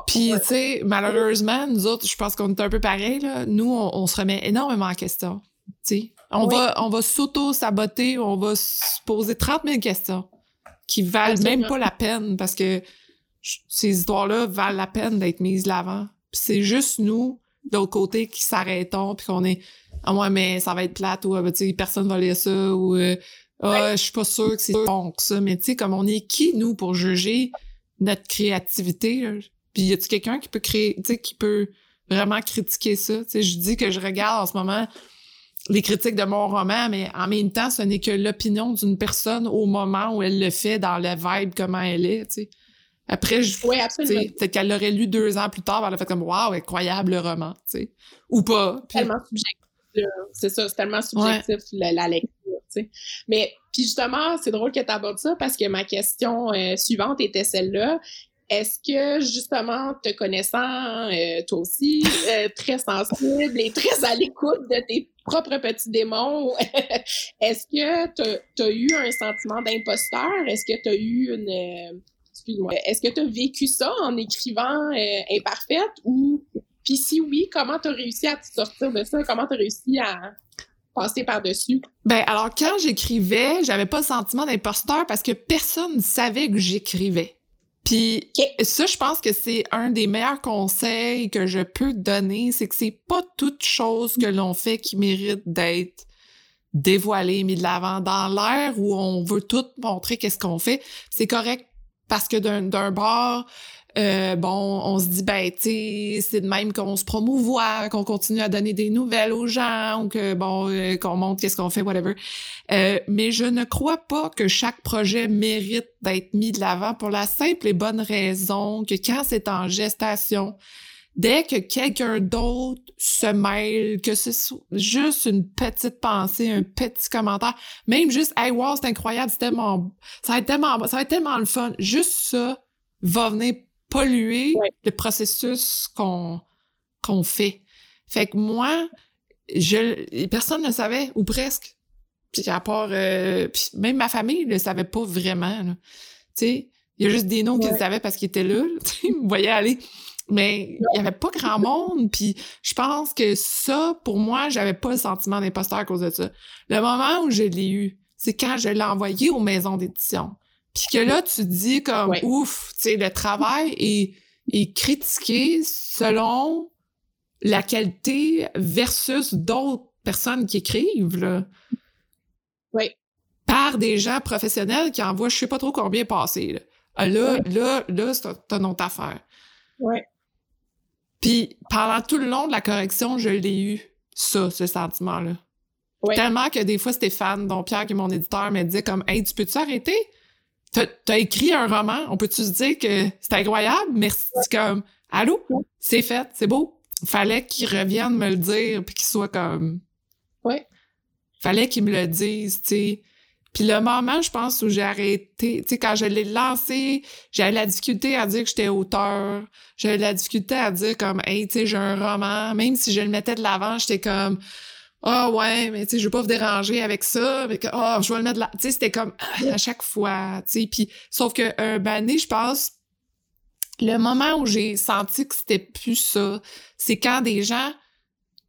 Puis, tu sais, malheureusement, nous autres, je pense qu'on est un peu pareil, là. Nous, on, on se remet énormément en question, tu sais. On Oui. va, on va s'auto-saboter, on va se poser 30 000 questions qui valent Absolument. même pas la peine parce que ces histoires-là valent la peine d'être mises de l'avant. Puis c'est juste nous, de l'autre côté, qui s'arrêtons puis qu'on est ah ouais, mais ça va être plate ou, ah, tu sais, personne va lire ça ou, euh, ah, je suis pas sûre que c'est bon que ça. Mais tu sais, comme on est qui, nous, pour juger notre créativité? Là? Puis y a-tu quelqu'un qui peut créer, tu sais, qui peut vraiment critiquer ça? Tu sais, je dis que je regarde en ce moment les critiques de mon roman, mais en même temps, ce n'est que l'opinion d'une personne au moment où elle le fait, dans la vibe, comment elle est, tu sais. Après, je, oui, peut-être qu'elle l'aurait lu deux ans plus tard, elle a fait comme waouh, incroyable le roman, tu sais, ou pas. Tellement subjectif, c'est ça, c'est tellement subjectif la, lecture. Mais puis justement, c'est drôle que tu abordes ça parce que ma question euh, suivante était celle-là. Est-ce que, justement, te connaissant, euh, toi aussi, euh, très sensible et très à l'écoute de tes propres petits démons, est-ce que tu as, eu un sentiment d'imposteur? Est-ce que tu as eu une... Excuse-moi. Est-ce que tu as vécu ça en écrivant Imparfaite ou... Puis si oui, comment tu as réussi à te sortir de ça? Comment tu as réussi à passer par-dessus? Ben alors, quand j'écrivais, j'avais pas le sentiment d'imposteur parce que personne ne savait que j'écrivais. Puis ça, je pense que c'est un des meilleurs conseils que je peux donner, c'est que c'est pas toute chose que l'on fait qui mérite d'être dévoilée, mis de l'avant dans l'air où on veut tout montrer qu'est-ce qu'on fait. C'est correct parce que d'un bord, euh, bon, on se dit, ben, tu c'est de même qu'on se promouvoit, qu'on continue à donner des nouvelles aux gens, ou que, bon, euh, qu'on montre qu'est-ce qu'on fait, whatever. Euh, mais je ne crois pas que chaque projet mérite d'être mis de l'avant pour la simple et bonne raison que quand c'est en gestation, dès que quelqu'un d'autre se mêle, que ce soit juste une petite pensée, un petit commentaire, même juste, hey, wow, c'est incroyable, c'est tellement, ça va être tellement, ça va être tellement le fun. Juste ça va venir polluer le processus qu'on qu'on fait. Fait que moi, je personne ne savait ou presque. Puis à part euh, même ma famille ne savait pas vraiment. Tu sais, il y a juste des noms qu'ils savaient parce qu'ils étaient là. Ils me voyaient aller. Mais il y avait pas grand monde, puis je pense que ça, pour moi, j'avais pas le sentiment d'imposteur à cause de ça. Le moment où je l'ai eu, c'est quand je l'ai envoyé aux maisons d'édition. Puis que là, tu dis comme ouf, tu sais, le travail est, est critiqué selon la qualité versus d'autres personnes qui écrivent, là. Oui. Par des gens professionnels qui envoient je sais pas trop combien passer. Là, ah, là, là, là, c'est une autre affaire. Oui. Puis pendant tout le long de la correction, je l'ai eu, ça, ce sentiment-là. Tellement que des fois, Stéphane, dont Pierre, qui est mon éditeur, me disait comme Hey, tu peux-tu arrêter? T'as écrit un roman, on peut-tu se dire que c'est incroyable? Merci. comme Allô? C'est fait, c'est beau. Fallait qu'il revienne me le dire puis qu'il soit comme. Ouais. Fallait qu'il me le dise, tu sais. Puis le moment, je pense, où j'ai arrêté, tu sais, quand je l'ai lancé, j'avais la difficulté à dire que j'étais auteur. J'avais la difficulté à dire comme, hey, tu sais, j'ai un roman. Même si je le mettais de l'avant, j'étais comme, ah ouais, mais tu sais, je veux pas vous déranger avec ça, mais que, ah, je vais le mettre là. Tu sais, c'était comme à chaque fois, tu sais. Puis, sauf que un ben, je pense, le moment où j'ai senti que c'était plus ça, c'est quand des gens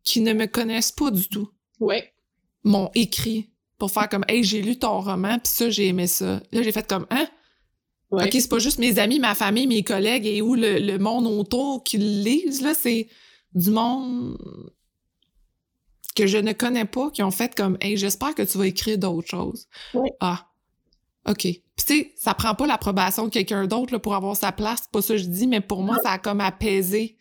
qui ne me connaissent pas du tout ouais. m'ont écrit pour faire comme, hey, j'ai lu ton roman, puis ça, j'ai aimé ça. Là, j'ai fait comme, hein? Ouais. OK, c'est pas juste mes amis, ma famille, mes collègues et où le, le monde autour qui lisent, là, c'est du monde que je ne connais pas qui ont fait comme Hey, j'espère que tu vas écrire d'autres choses. Ah. OK. Puis tu sais, ça prend pas l'approbation de quelqu'un d'autre pour avoir sa place, c'est pas ça que je dis, mais pour moi, ça a comme apaisé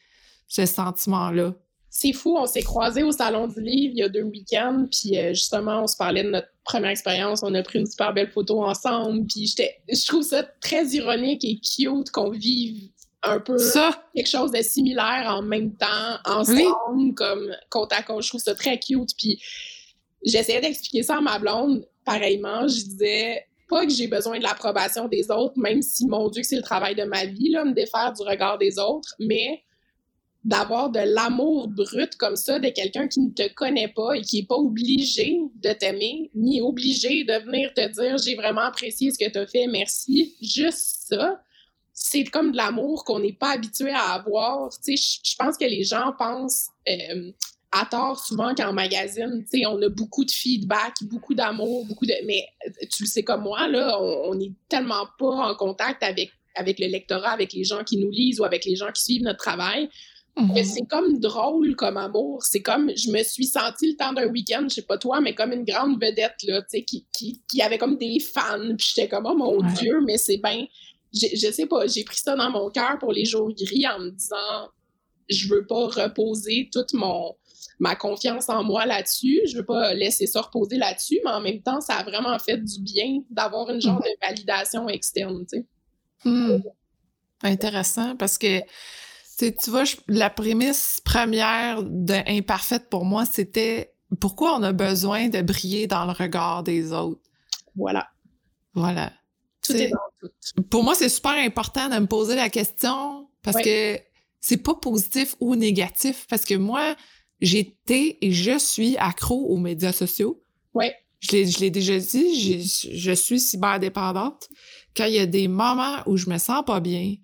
ce sentiment-là. C'est fou, on s'est croisés au Salon du Livre il y a deux week-ends, puis euh, justement, on se parlait de notre première expérience, on a pris une super belle photo ensemble, puis je trouve ça très ironique et cute qu'on vive un peu quelque chose de similaire en même temps, ensemble, comme côte à côte. Je trouve ça très cute. Puis j'essayais d'expliquer ça à ma blonde. Pareillement, je disais pas que j'ai besoin de l'approbation des autres, même si, mon Dieu, que c'est le travail de ma vie, là, me défaire du regard des autres, mais d'avoir de l'amour brut comme ça de quelqu'un qui ne te connaît pas et qui n'est pas obligé de t'aimer, ni obligé de venir te dire j'ai vraiment apprécié ce que tu as fait, merci. Juste ça, c'est comme de l'amour qu'on n'est pas habitué à avoir. Tu sais, je pense que les gens pensent euh, à tort souvent qu'en magazine, tu sais, on a beaucoup de feedback, beaucoup d'amour, beaucoup de... Mais tu le sais comme moi, là, on n'est tellement pas en contact avec, avec le lectorat, avec les gens qui nous lisent ou avec les gens qui suivent notre travail Mhm. c'est comme drôle comme amour. C'est comme, je me suis sentie le temps d'un week-end, je sais pas toi, mais comme une grande vedette, là, tu sais, qui, qui, qui avait comme des fans. Puis j'étais comme, oh mon Ouais. Dieu, mais c'est bien. Je sais pas, j'ai pris ça dans mon cœur pour les jours gris en me disant, je veux pas reposer toute mon ma confiance en moi là-dessus. Je veux pas laisser ça reposer là-dessus, mais en même temps, ça a vraiment fait du bien d'avoir une genre de validation externe, tu sais. Hmm. Intéressant parce que tu vois, je- la prémisse première de Imparfaite pour moi, c'était pourquoi on a besoin de briller dans le regard des autres? Voilà. Voilà. Tout Tu sais, est dans tout. Pour moi, c'est super important de me poser la question parce que c'est pas positif ou négatif parce que moi, j'étais et je suis accro aux médias sociaux. Ouais. Je l'ai, déjà dit, je suis cyberdépendante. Quand il y a des moments où je me sens pas bien,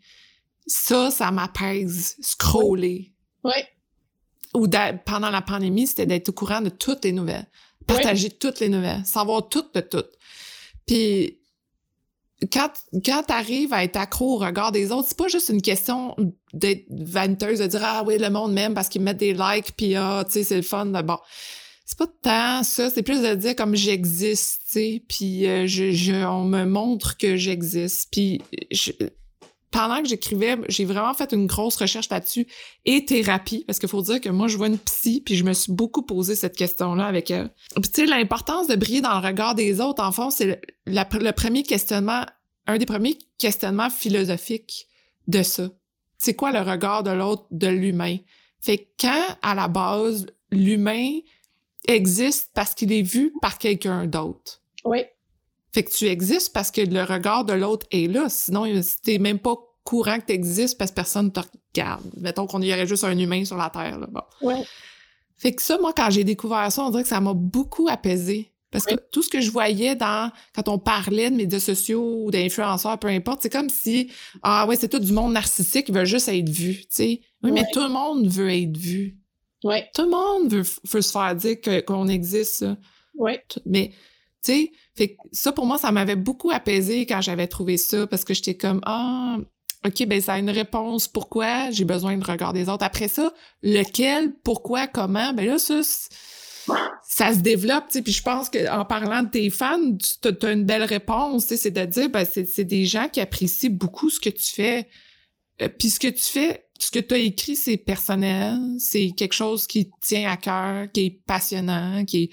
ça, ça m'apaise. Scroller. Ouais. Ou d'a- pendant la pandémie, c'était d'être au courant de toutes les nouvelles. Partager toutes les nouvelles. Savoir toutes de toutes. Puis, quand, quand t'arrives à être accro au regard des autres, c'est pas juste une question d'être vaniteuse, de dire « Ah oui, le monde m'aime parce qu'ils mettent des likes, puis ah, tu sais, c'est le fun. » Bon, c'est pas tant ça, c'est plus de dire comme j'existe, tu sais, puis euh, je, je, on me montre que j'existe. Puis, je- pendant que j'écrivais, j'ai vraiment fait une grosse recherche là-dessus et thérapie, parce qu'il faut dire que moi, je vois une psy, puis je me suis beaucoup posé cette question-là avec elle. Puis tu sais, l'importance de briller dans le regard des autres, en fond, c'est le, le premier questionnement, un des premiers questionnements philosophiques de ça. C'est quoi le regard de l'autre, de l'humain? Fait que quand, à la base, l'humain existe parce qu'il est vu par quelqu'un d'autre. Ouais. Fait que tu existes parce que le regard de l'autre est là. Sinon, t'es même pas courant que t'existes parce que personne te regarde. Mettons qu'on y aurait juste un humain sur la Terre. Là. Bon. Ouais. Fait que ça, moi, quand j'ai découvert ça, on dirait que ça m'a beaucoup apaisé. Parce que Oui. tout ce que je voyais dans quand on parlait de médias sociaux ou d'influenceurs, peu importe, c'est comme si ah ouais, c'est tout du monde narcissique qui veut juste être vu, tu sais. Oui, mais tout le monde veut être vu. Ouais. Tout le monde veut, veut se faire dire qu'on existe. ça. Tout- Mais, tu ça, pour moi, ça m'avait beaucoup apaisé quand j'avais trouvé ça parce que j'étais comme, ah, OK, ben, ça a une réponse. Pourquoi? J'ai besoin de regard des autres? Après ça, lequel, pourquoi, comment? Ben là, ça, ça se développe, tu sais. Puis je pense qu'en parlant de tes fans, tu as une belle réponse, c'est de dire, ben, c'est des gens qui apprécient beaucoup ce que tu fais. Euh, Puis ce que tu fais, ce que tu as écrit, c'est personnel, c'est quelque chose qui te tient à cœur, qui est passionnant, qui est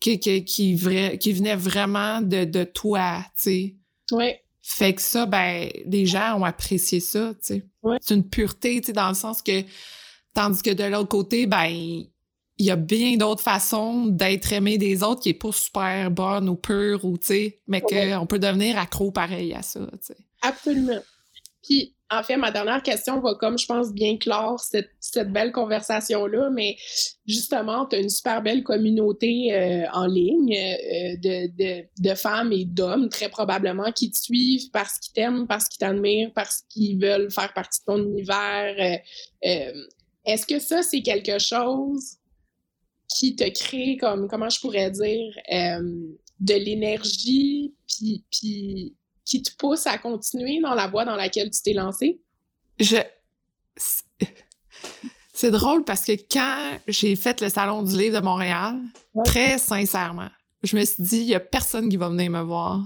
qui, qui, qui, vrai, qui venait vraiment de, de toi, tu sais. Ouais. Fait que ça, ben, les gens ont apprécié ça, tu sais. C'est une pureté, tu sais, dans le sens que, tandis que de l'autre côté, ben, il y a bien d'autres façons d'être aimé des autres qui est pas super bonne ou pure ou, tu sais, mais qu'on peut devenir accro pareil à ça, tu sais. Absolument. Puis, en fait, ma dernière question va comme, je pense, bien clore cette, cette belle conversation-là, mais justement, tu as une super belle communauté euh, en ligne euh, de, de, de femmes et d'hommes, très probablement, qui te suivent parce qu'ils t'aiment, parce qu'ils t'admirent, parce qu'ils veulent faire partie de ton univers. Euh, Est-ce que ça, c'est quelque chose qui te crée comme, comment je pourrais dire, de l'énergie, puis qui te pousse à continuer dans la voie dans laquelle tu t'es lancé? Je. c'est- drôle parce que quand j'ai fait le Salon du Livre de Montréal, Ouais. très sincèrement, je me suis dit, il y a personne qui va venir me voir.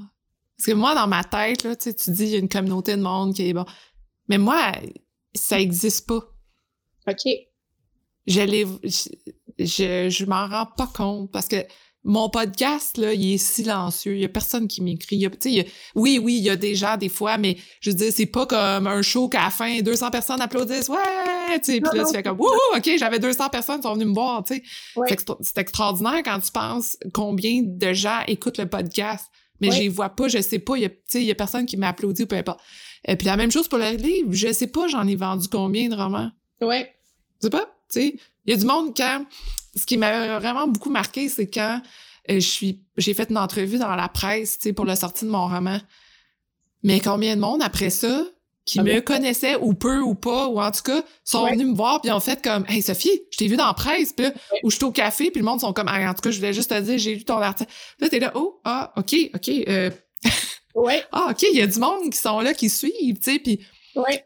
Parce que moi, dans ma tête, là, tu sais, tu dis, il y a une communauté de monde qui est bon. Mais moi, ça existe pas. OK. Je l'ai, je, je, je m'en rends pas compte parce que mon podcast, là, il est silencieux. Il y a personne qui m'écrit. Oui, oui, il y a des gens des fois, mais je veux dire, c'est pas comme un show qu'à la fin, 200 personnes applaudissent. Ouais! Tu sais, Non, puis là, tu fais comme, wouhou, OK, j'avais 200 personnes qui sont venues me voir, tu sais. Ouais. C'est extra- C'est extraordinaire quand tu penses combien de gens écoutent le podcast. Mais Ouais. je les vois pas, je sais pas, il y a, y personne qui m'a applaudi ou peu importe. Et puis la même chose pour le livre, je sais pas, j'en ai vendu combien de romans. Ouais. Je sais pas, tu sais. Il y a du monde quand. Ce qui m'a vraiment beaucoup marqué, c'est quand euh, je suis, j'ai fait une entrevue dans la presse, tu sais, pour la sortie de mon roman. Mais combien de monde après ça, qui Ah me bon? connaissait ou peu ou pas, ou en tout cas, sont Ouais. venus me voir puis ont fait comme Hey Sophie, je t'ai vu dans la presse, puis là, ou je suis au café, puis le monde sont comme en tout cas, je voulais juste te dire, j'ai lu ton article. Là, t'es là, oh, ah, ok, ok, euh, Ouais. ah, ok, il y a du monde qui sont là, qui suivent, tu sais, puis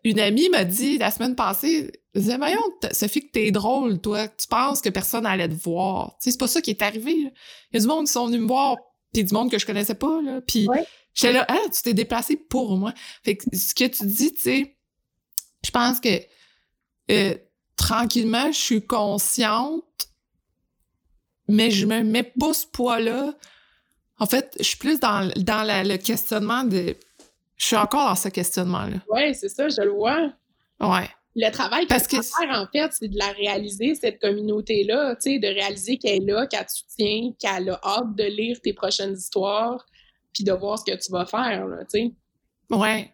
Une amie m'a dit la semaine passée, elle disait, voyons, Sophie, que t'es drôle, toi. Tu penses que personne allait te voir. Tu sais, c'est pas ça qui est arrivé. Il y a du monde qui sont venus me voir, puis du monde que je connaissais pas, là. Puis j'étais là, ah, tu t'es déplacé pour moi. Fait que ce que tu dis, tu sais, je pense que euh, tranquillement, je suis consciente, mais je me mets pas ce poids-là. En fait, je suis plus dans, dans le questionnement de. Je suis encore dans ce questionnement-là. Oui, c'est ça, je le vois. Ouais. Le travail que tu faire, en fait, c'est de la réaliser, cette communauté-là, tu sais, de réaliser qu'elle est là, qu'elle te soutient, qu'elle a hâte de lire tes prochaines histoires, puis de voir ce que tu vas faire, tu sais. Ouais.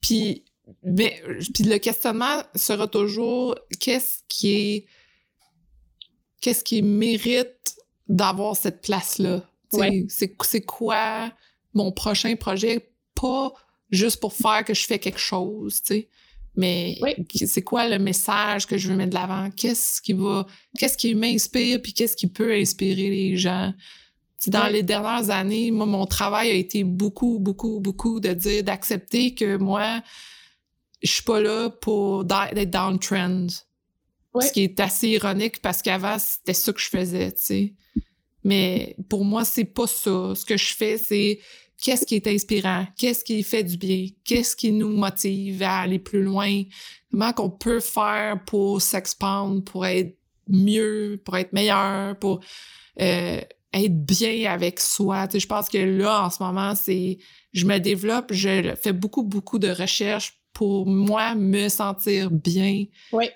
Puis mais puis le questionnement sera toujours qu'est-ce qui est qu'est-ce qui mérite d'avoir cette place-là? C'est quoi mon prochain projet, pas juste pour faire que je fais quelque chose, sais. mais c'est quoi le message que je veux mettre de l'avant? Qu'est-ce qui va, qu'est-ce qui m'inspire, puis qu'est-ce qui peut inspirer les gens? dans les dernières années, moi, mon travail a été beaucoup, beaucoup, beaucoup de dire, d'accepter que moi, je suis pas là pour être dans le trend. Ce qui est assez ironique parce qu'avant, c'était ça que je faisais, tu sais. Mais pour moi, c'est pas ça. Ce que je fais, c'est qu'est-ce qui est inspirant, qu'est-ce qui fait du bien, qu'est-ce qui nous motive à aller plus loin, comment qu'on peut faire pour s'expandre, pour être mieux, pour être meilleur, pour euh, être bien avec soi? Tu sais, je pense que là, en ce moment, c'est je me développe, je fais beaucoup, beaucoup de recherches pour moi me sentir bien,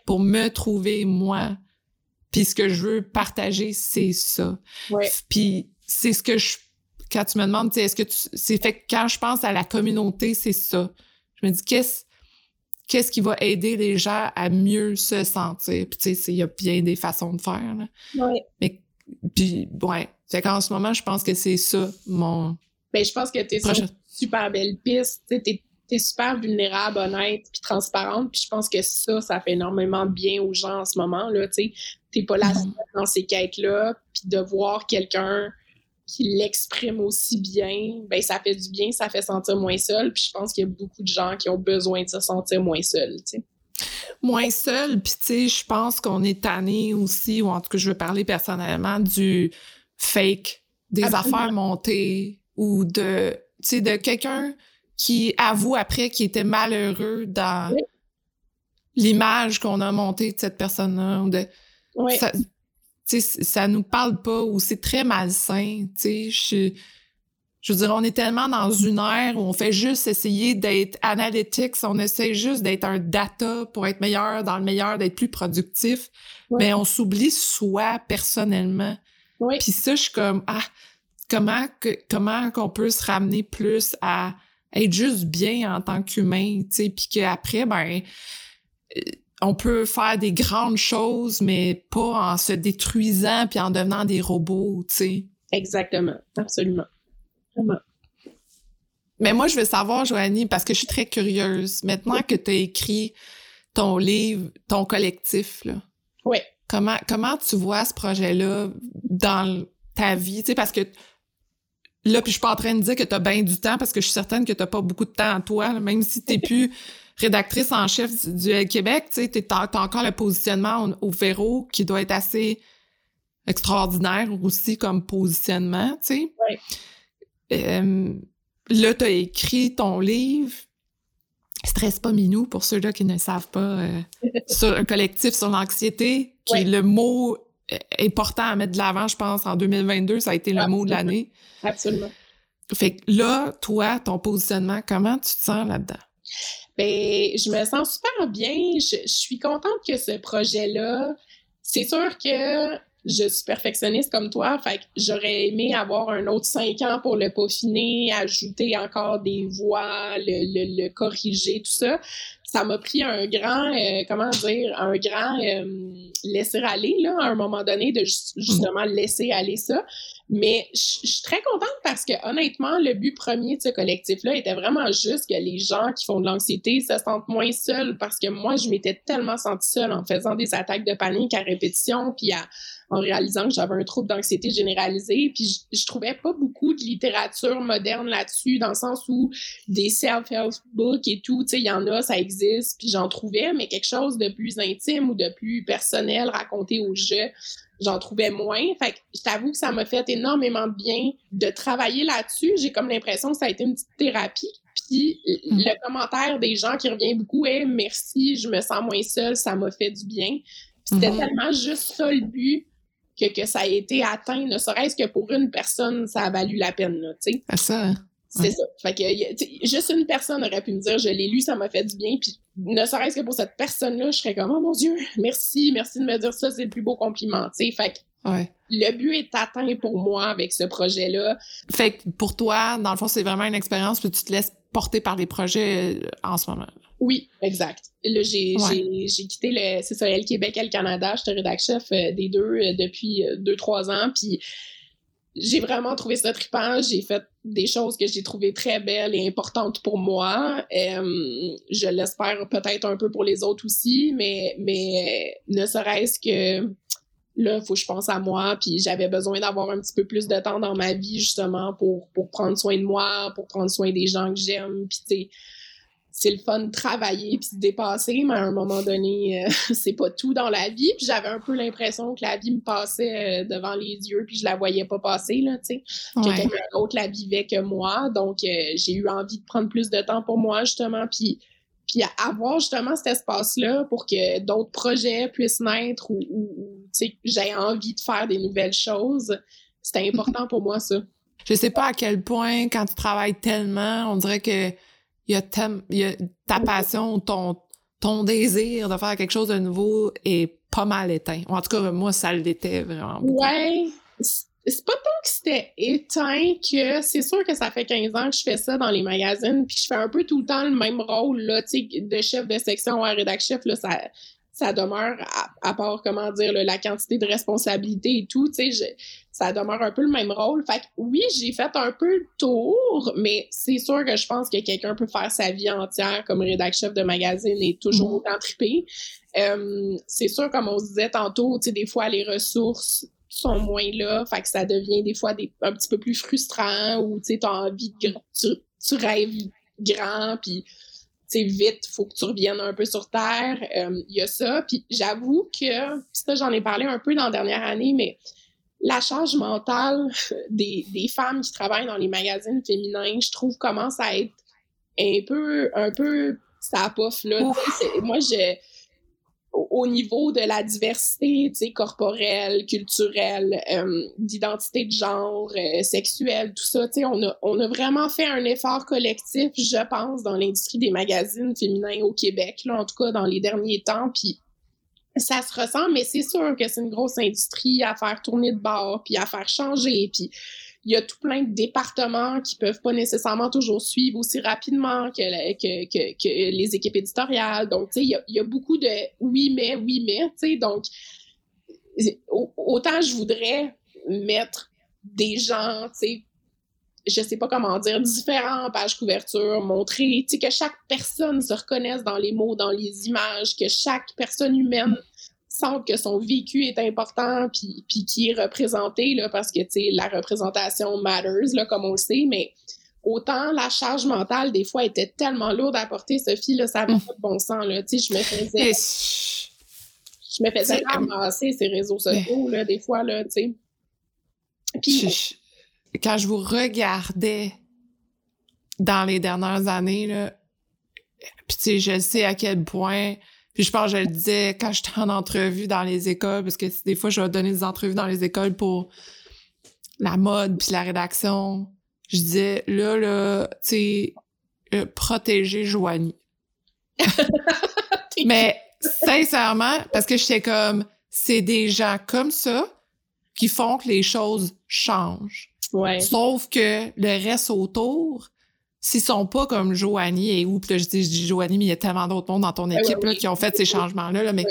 pour me trouver moi. Puis ce que je veux partager, c'est ça. Puis c'est ce que je quand tu me demandes, est-ce que tu c'est fait que quand je pense à la communauté, c'est ça. Je me dis qu'est-ce qu'est-ce qui va aider les gens à mieux se sentir? Puis tu sais, il y a bien des façons de faire. Là. Mais puis ouais, fait qu'en ce moment, je pense que c'est ça mon ben, je pense que tu es sur une super belle piste. Tu t'es super vulnérable, honnête, puis transparente. Puis je pense que ça, ça fait énormément bien aux gens en ce moment. là. Tu t'es pas là mm-hmm. dans ces quêtes-là, puis de voir quelqu'un qui l'exprime aussi bien, ben ça fait du bien, ça fait sentir moins seul. Puis je pense qu'il y a beaucoup de gens qui ont besoin de se sentir moins seul. Tu Moins seul, puis tu sais, je pense qu'on est tanné aussi, ou en tout cas, je veux parler personnellement du fake, des affaires montées, ou de, tu sais, de quelqu'un qui avoue après qu'il était malheureux dans l'image qu'on a montée de cette personne-là. De, ça, ça nous parle pas ou c'est très malsain. Je, je veux dire, on est tellement dans une ère où on fait juste essayer d'être analytics, on essaie juste d'être un data pour être meilleur dans le meilleur, d'être plus productif, mais on s'oublie soi personnellement. Puis ça, je suis comme, ah, comment que, comment qu'on peut se ramener plus à être juste bien en tant qu'humain, tu sais, puis qu'après, ben, euh, on peut faire des grandes choses, mais pas en se détruisant puis en devenant des robots, tu sais. Exactement, absolument. Vraiment. Mais moi, je veux savoir, Joanie, parce que je suis très curieuse. Maintenant que tu as écrit ton livre, ton collectif, là. Oui. Comment, comment tu vois ce projet-là dans ta vie? Tu sais, parce que Là, puis je suis pas en train de dire que tu as bien du temps parce que je suis certaine que tu pas beaucoup de temps à toi, même si tu plus rédactrice en chef du, Québec, tu sais, tu as, encore le positionnement au, Véro qui doit être assez extraordinaire aussi comme positionnement, tu sais. Oui. Euh, là, tu as écrit ton livre. Stress pas Minou, pour ceux-là qui ne savent pas, euh, sur un collectif sur l'anxiété, qui est le mot important à mettre de l'avant, je pense, en 2022. Ça a été le mot de l'année. Absolument. Fait que là, toi, ton positionnement, comment tu te sens là-dedans? Ben, je me sens super bien. Je, suis contente que ce projet-là, c'est sûr que je suis perfectionniste comme toi, fait que j'aurais aimé avoir un autre cinq ans pour le peaufiner, ajouter encore des voix, le, corriger, tout ça. Ça m'a pris un grand, euh, comment dire, un grand euh, laisser aller, là, à un moment donné, de justement laisser aller ça. Mais je suis très contente parce que honnêtement, le but premier de ce collectif-là était vraiment juste que les gens qui font de l'anxiété se sentent moins seuls parce que moi, je m'étais tellement sentie seule en faisant des attaques de panique à répétition, puis en réalisant que j'avais un trouble d'anxiété généralisé. Puis je, je, trouvais pas beaucoup de littérature moderne là-dessus, dans le sens où des self-help books et tout, tu sais, il y en a, ça existe, puis j'en trouvais, mais quelque chose de plus intime ou de plus personnel raconté au jeu j'en trouvais moins. Fait que je t'avoue que ça m'a fait énormément de bien de travailler là-dessus. J'ai comme l'impression que ça a été une petite thérapie. Puis mm. le commentaire des gens qui revient beaucoup est merci, je me sens moins seule, ça m'a fait du bien. C'était mm-hmm. tellement juste ça le but que, que ça a été atteint, ne serait-ce que pour une personne, ça a valu la peine, tu sais. Ah, ça, hein? C'est ça. Fait que juste une personne aurait pu me dire je l'ai lu, ça m'a fait du bien. Puis ne serait-ce que pour cette personne-là, je serais comme oh mon Dieu, merci, merci de me dire ça, c'est le plus beau compliment. Fait que le but est atteint pour moi avec ce projet-là. Fait que pour toi, dans le fond, c'est vraiment une expérience, puis tu te laisses porter par les projets euh, en ce moment. Oui, exact. Là, j'ai quitté le, c'est ça, le Québec et le Canada. J'étais rédacteur chef euh, des deux euh, depuis deux, trois ans. Puis j'ai vraiment trouvé ça trippant. J'ai fait des choses que j'ai trouvées très belles et importantes pour moi. Euh, je l'espère peut-être un peu pour les autres aussi, mais, mais ne serait-ce que là, il faut que je pense à moi, puis j'avais besoin d'avoir un petit peu plus de temps dans ma vie, justement, pour, pour prendre soin de moi, pour prendre soin des gens que j'aime, puis tu sais, c'est le fun de travailler puis de dépasser, mais à un moment donné, euh, c'est pas tout dans la vie. Puis j'avais un peu l'impression que la vie me passait euh, devant les yeux puis je la voyais pas passer, là, tu sais. Que quelqu'un d'autre la vivait que moi. Donc, euh, j'ai eu envie de prendre plus de temps pour moi, justement, puis puis avoir justement cet espace-là pour que d'autres projets puissent naître ou, ou, tu sais, j'ai envie de faire des nouvelles choses. C'était important pour moi, ça. Je sais pas à quel point, quand tu travailles tellement, on dirait que il y a, y a ta passion, ton, ton désir de faire quelque chose de nouveau est pas mal éteint. en tout cas, moi, ça l'était vraiment. Ouais. C'est pas tant que c'était éteint que c'est sûr que ça fait 15 ans que je fais ça dans les magazines, puis je fais un peu tout le temps le même rôle, là, tu sais, de chef de section à rédac-chef, là, ça, ça demeure, à, part, comment dire, la quantité de responsabilité et tout, tu sais, ça demeure un peu le même rôle. Fait que oui, j'ai fait un peu le tour, mais c'est sûr que je pense que quelqu'un peut faire sa vie entière comme rédacteur de magazine et toujours mm-hmm. autant triper. Euh, c'est sûr, comme on se disait tantôt, tu sais, des fois, les ressources sont moins là, fait que ça devient des fois des, un petit peu plus frustrant ou, tu sais, t'as envie de... Tu, tu rêves grand, puis c'est vite, faut que tu reviennes un peu sur terre. Euh, il y a ça. Puis j'avoue que, ça, j'en ai parlé un peu dans la dernière année, mais la charge mentale des, des femmes qui travaillent dans les magazines féminins, je trouve, commence à être un peu, un peu, ça pof, là. Moi, je, au niveau de la diversité corporelle, culturelle, euh, d'identité de genre, euh, sexuelle, tout ça. On a, on a vraiment fait un effort collectif, je pense, dans l'industrie des magazines féminins au Québec, là, en tout cas dans les derniers temps. Puis ça se ressent, mais c'est sûr que c'est une grosse industrie à faire tourner de bord, puis à faire changer. Puis il y a tout plein de départements qui peuvent pas nécessairement toujours suivre aussi rapidement que, que, que, les équipes éditoriales. Donc, tu sais, il y a, y a, beaucoup de oui, mais, oui, mais, tu sais, donc, autant je voudrais mettre des gens, tu sais, je sais pas comment dire, différents pages couverture, montrer, tu sais, que chaque personne se reconnaisse dans les mots, dans les images, que chaque personne humaine que son vécu est important puis, puis qui est représenté, là, parce que, tu sais, la représentation matters, là, comme on le sait, mais autant la charge mentale, des fois, était tellement lourde à porter, Sophie, là, ça n'a pas de bon sens, là, tu sais, je me faisais... Je me faisais ramasser ces réseaux sociaux, là, des fois, là, tu sais. Puis... Quand je vous regardais dans les dernières années, là, puis tu sais, je sais à quel point puis je pense que je le disais quand j'étais en entrevue dans les écoles, parce que des fois, je vais donner des entrevues dans les écoles pour la mode puis la rédaction. Je disais, là, là, tu sais, euh, protéger Joanie. Mais sincèrement, parce que j'étais comme, c'est des gens comme ça qui font que les choses changent. Ouais. Sauf que le reste autour, s'ils sont pas comme Joanie et ou je dis, je dis Joanie, mais il y a tellement d'autres monde dans ton ben équipe là, qui ont fait ces changements-là, là, mais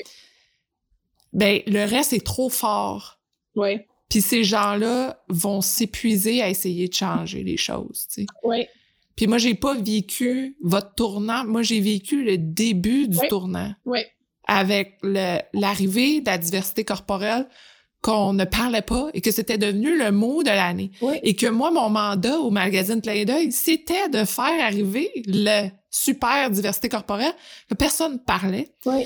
ben, le reste est trop fort. Ouais. Puis ces gens-là vont s'épuiser à essayer de changer les choses, tu sais. Oui. Puis moi, j'ai pas vécu votre tournant. Moi, j'ai vécu le début du Oui. tournant Oui. avec l'arrivée de la diversité corporelle qu'on ne parlait pas et que c'était devenu le mot de l'année. Oui. Et que moi, mon mandat au magazine Clin d'œil, c'était de faire arriver le super diversité corporelle que personne parlait. Oui.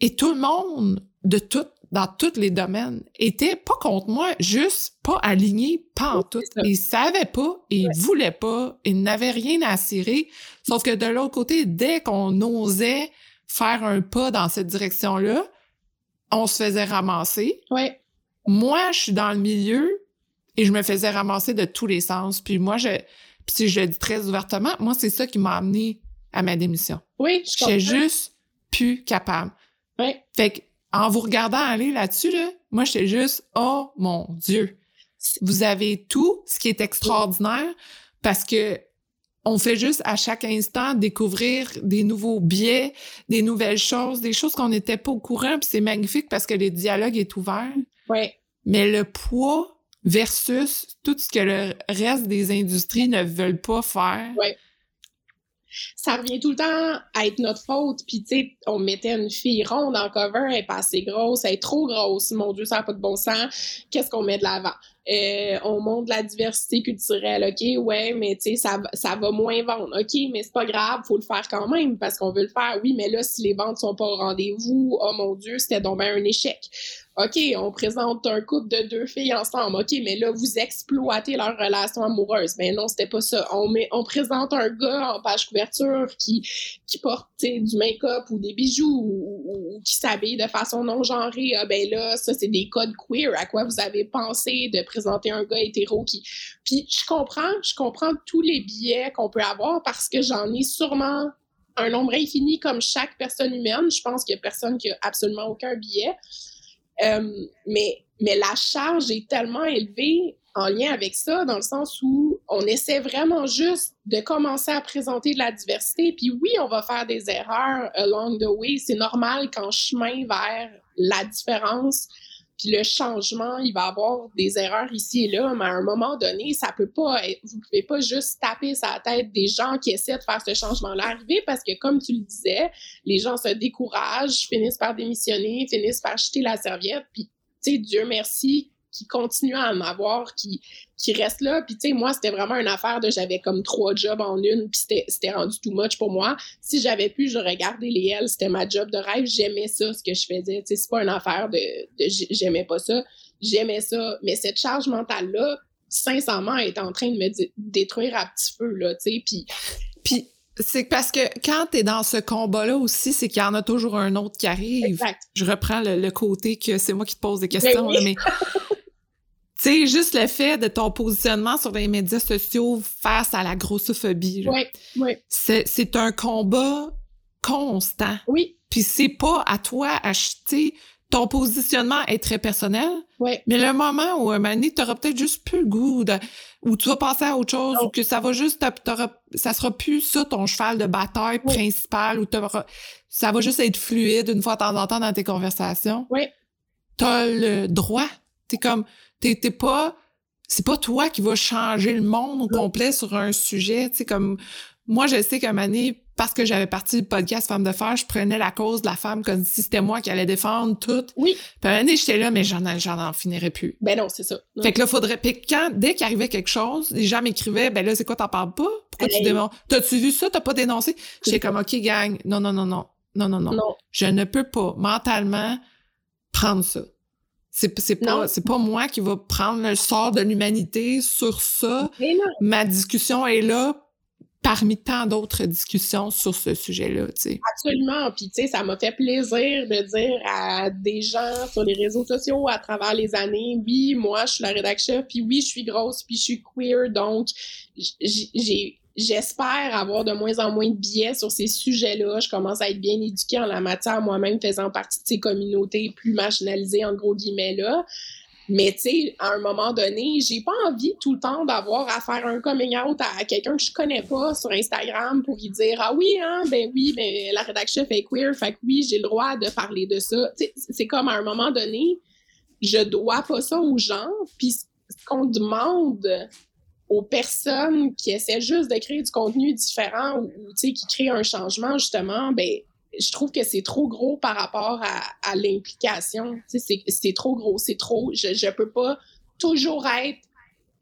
Et tout le monde, de tout, dans tous les domaines, était pas contre moi, juste pas aligné, pas en Oui, tout. Ils savaient pas, ils voulaient pas, ils n'avaient rien à cirer. Sauf que de l'autre côté, dès qu'on osait faire un pas dans cette direction-là, on se faisait ramasser. Oui. Moi, je suis dans le milieu et je me faisais ramasser de tous les sens. Puis moi, je, puis si je le dis très ouvertement, moi, c'est ça qui m'a amené à ma démission. Oui, je J'étais juste plus capable. Oui. Fait que, en vous regardant aller là-dessus, là, moi, j'étais juste, oh mon Dieu. Vous avez tout, ce qui est extraordinaire, parce que on fait juste à chaque instant découvrir des nouveaux biais, des nouvelles choses, des choses qu'on n'était pas au courant, puis c'est magnifique parce que le dialogue est ouvert. Oui. Mais le poids versus tout ce que le reste des industries ne veulent pas faire. Ouais. Ça revient tout le temps à être notre faute. Puis, tu sais, on mettait une fille ronde en cover, elle pas assez grosse, elle est trop grosse. Mon Dieu, ça n'a pas de bon sens. Qu'est-ce qu'on met de l'avant? Euh, on montre la diversité culturelle, OK, ouais, mais tu sais, ça, va- moins vendre. OK, mais c'est pas grave, faut le faire quand même parce qu'on veut le faire. Oui, mais là, si les ventes sont pas au rendez-vous, oh mon Dieu, c'était donc ben un échec. OK, on présente un couple de deux filles ensemble. OK, mais là, vous exploitez leur relation amoureuse. Ben non, c'était pas ça. On, met, on présente un gars en page couverture qui, qui porte du make-up ou des bijoux ou, qui s'habille de façon non genrée. Ah, ben là, ça, c'est des codes queer. À quoi vous avez pensé de présenter un gars hétéro qui... Puis je comprends, je comprends tous les biais qu'on peut avoir parce que j'en ai sûrement un nombre infini comme chaque personne humaine. Je pense qu'il y a personne qui a absolument aucun biais. Euh, mais, mais la charge est tellement élevée en lien avec ça, dans le sens où on essaie vraiment juste de commencer à présenter de la diversité. Puis oui, on va faire des erreurs along the way. C'est normal qu'en chemin vers la différence, puis le changement, il va avoir des erreurs ici et là, mais à un moment donné, ça peut pas être, vous pouvez pas juste taper sa tête des gens qui essaient de faire ce changement-là arriver parce que, comme tu le disais, les gens se découragent, finissent par démissionner, finissent par jeter la serviette, puis, tu sais, Dieu merci, qui continue à en avoir, qui, qui reste là. Puis, tu sais, moi, c'était vraiment une affaire de j'avais comme trois jobs en une, puis c'était- rendu too much pour moi. Si j'avais pu, j'aurais gardé les L, c'était ma job de rêve. J'aimais ça, ce que je faisais. Tu sais, c'est pas une affaire de, j'aimais pas ça. J'aimais ça. Mais cette charge mentale-là, sincèrement, elle est en train de me dé- détruire à petit feu, là, tu sais. Puis, Puis c'est parce que quand t'es dans ce combat-là aussi, c'est qu'il y en a toujours un autre qui arrive. exact. Je reprends le, le côté que c'est moi qui te pose des questions, oui. là, mais tu sais, juste le fait de ton positionnement sur les médias sociaux face à la grossophobie, là, Oui, oui, c'est c'est un combat constant. oui, Puis c'est pas à toi acheter ton positionnement est très personnel, oui. mais le moment où un moment donné, t'auras peut-être juste plus le goût de, ou tu vas passer à autre chose, Non. ou que ça va juste, ça sera plus ça ton cheval de bataille Oui. principal, ou t'auras- ça va juste être fluide une fois de temps en temps dans tes conversations. Oui. T'as le droit. T'es comme, t'es, pas, c'est pas toi qui va changer le monde au complet sur un sujet, tu sais, comme, moi, je sais qu'à donné, parce que j'avais parti du podcast Femme de Fer, je prenais la cause de la femme comme si c'était moi qui allais défendre tout. Oui. Puis à un j'étais là, mais j'en, j'en en finirais plus. Ben non, c'est ça. Fait que là, faudrait. Puis quand, dès qu'il arrivait quelque chose, les gens m'écrivaient, ben là, c'est quoi, t'en parles pas? Pourquoi tu dénonces? T'as-tu vu ça? T'as pas dénoncé? J'étais comme, OK, gang, non, non, non, non, non, non. non. Je ne peux pas mentalement prendre ça. C'est, pas, c'est pas moi qui va prendre le sort de l'humanité sur ça. Ma discussion est là parmi tant d'autres discussions sur ce sujet-là. Absolument. Puis, tu sais, ça m'a fait plaisir de dire à des gens sur les réseaux sociaux à travers les années, oui, moi, je suis la rédaction, puis oui, je suis grosse, puis je suis queer, donc j'ai j'espère avoir de moins en moins de biais sur ces sujets-là. Je commence à être bien éduquée en la matière, moi-même faisant partie de ces communautés plus marginalisées, en gros guillemets, là. Mais tu sais, à un moment donné, j'ai pas envie tout le temps d'avoir à faire un coming out à quelqu'un que je connais pas sur Instagram pour lui dire ah oui hein ben oui ben la rédaction fait queer fait que oui j'ai le droit de parler de ça. C'est comme à un moment donné je dois pas ça aux gens. Puis ce qu'on demande aux personnes qui essaient juste de créer du contenu différent ou, qui créent un changement, justement, ben je trouve que c'est trop gros par rapport à, l'implication. C'est trop gros, c'est trop. Je, je peux pas toujours être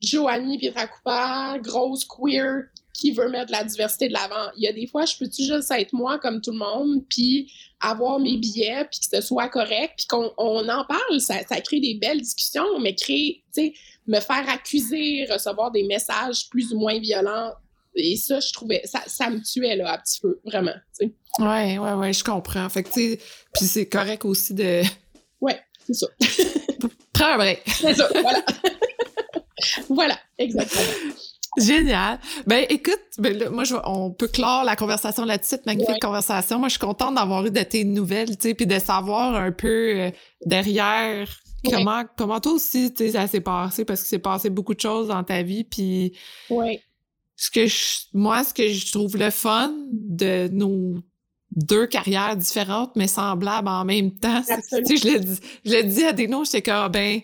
Joanie Pietracoupa, grosse queer, qui veut mettre la diversité de l'avant. Il y a des fois, je peux-tu juste être moi comme tout le monde, puis avoir mes billets, puis que ce soit correct, puis qu'on on en parle, ça, ça, crée des belles discussions, mais créer, tu sais, me faire accuser, recevoir des messages plus ou moins violents, et ça, je trouvais, ça, ça me tuait, là, un petit peu, vraiment, tu sais. Ouais, ouais, ouais, je comprends. Fait que, tu sais, puis c'est correct aussi de... Ouais, c'est ça. Prends un break. C'est ça, voilà. voilà, exactement. Génial. Ben écoute, ben, moi je, on peut clore la conversation là-dessus, magnifique conversation. Moi je suis contente d'avoir eu de tes nouvelles, tu sais, puis de savoir un peu euh, derrière comment comment toi aussi, tu sais, ça s'est passé parce que c'est passé beaucoup de choses dans ta vie, puis ouais. ce que je, moi ce que je trouve le fun de nos deux carrières différentes mais semblables en même temps, tu sais, je l'ai dit, je l'ai dit à des noms, j'étais comme ben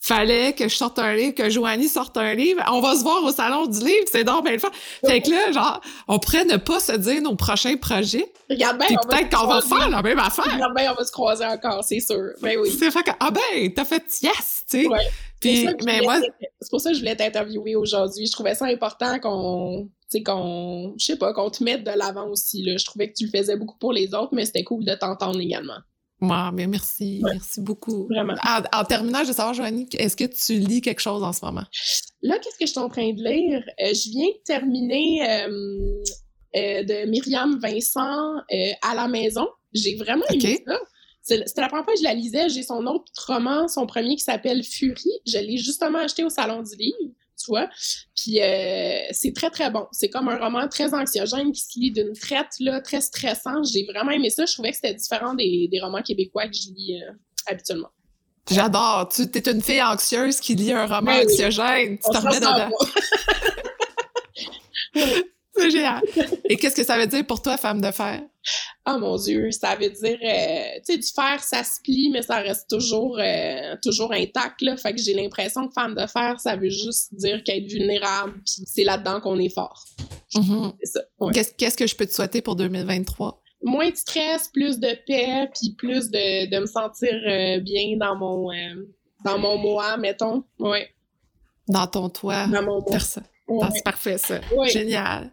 fallait que je sorte un livre, que Joanie sorte un livre. On va se voir au salon du livre, c'est donc bien le fun. Fait que là, genre, on pourrait ne pas se dire nos prochains projets. Regarde bien, peut-être qu'on va faire la même affaire. Regarde bien, on va se croiser encore, c'est sûr. Ben oui. C'est fait que, ah ben, t'as fait yes, tu sais. Ouais. Puis, mais moi... C'est pour ça que je voulais t'interviewer aujourd'hui. Je trouvais ça important qu'on tu sais, qu'on, je sais pas, qu'on te mette de l'avant aussi, là. Je trouvais que tu le faisais beaucoup pour les autres, mais c'était cool de t'entendre également. Moi, mais merci, merci beaucoup. Vraiment. En, terminant, je veux savoir, Joanie, est-ce que tu lis quelque chose en ce moment? Là, qu'est-ce que je suis en train de lire? Euh, je viens de terminer euh, euh, de Myriam Vincent à la maison. J'ai vraiment aimé ça. C'était la première fois que je la lisais. J'ai son autre roman, son premier qui s'appelle Fury. Je l'ai justement acheté au Salon du Livre Puis euh, c'est très, très bon. C'est comme un roman très anxiogène qui se lit d'une traite, là, très stressant. J'ai vraiment aimé ça. Je trouvais que c'était différent des, des, romans québécois que je lis euh, habituellement. J'adore. Tu es une fille anxieuse qui lit un roman ben anxiogène. Tu te remets dedans. C'est génial. Et qu'est-ce que ça veut dire pour toi, femme de fer? Oh mon Dieu, ça veut dire, euh, tu sais, du fer, ça se plie, mais ça reste toujours, euh, toujours intact, là. Fait que j'ai l'impression que femme de fer, ça veut juste dire qu'être vulnérable, puis c'est là-dedans qu'on est fort. Mm-hmm. C'est ça. Qu'est-ce que je peux te souhaiter pour 2023? Moins de stress, plus de paix, puis plus de, de me sentir euh, bien dans mon, dans mon moi, mettons. Ouais. Dans ton toit. Dans mon moi. C'est parfait, ça. Génial.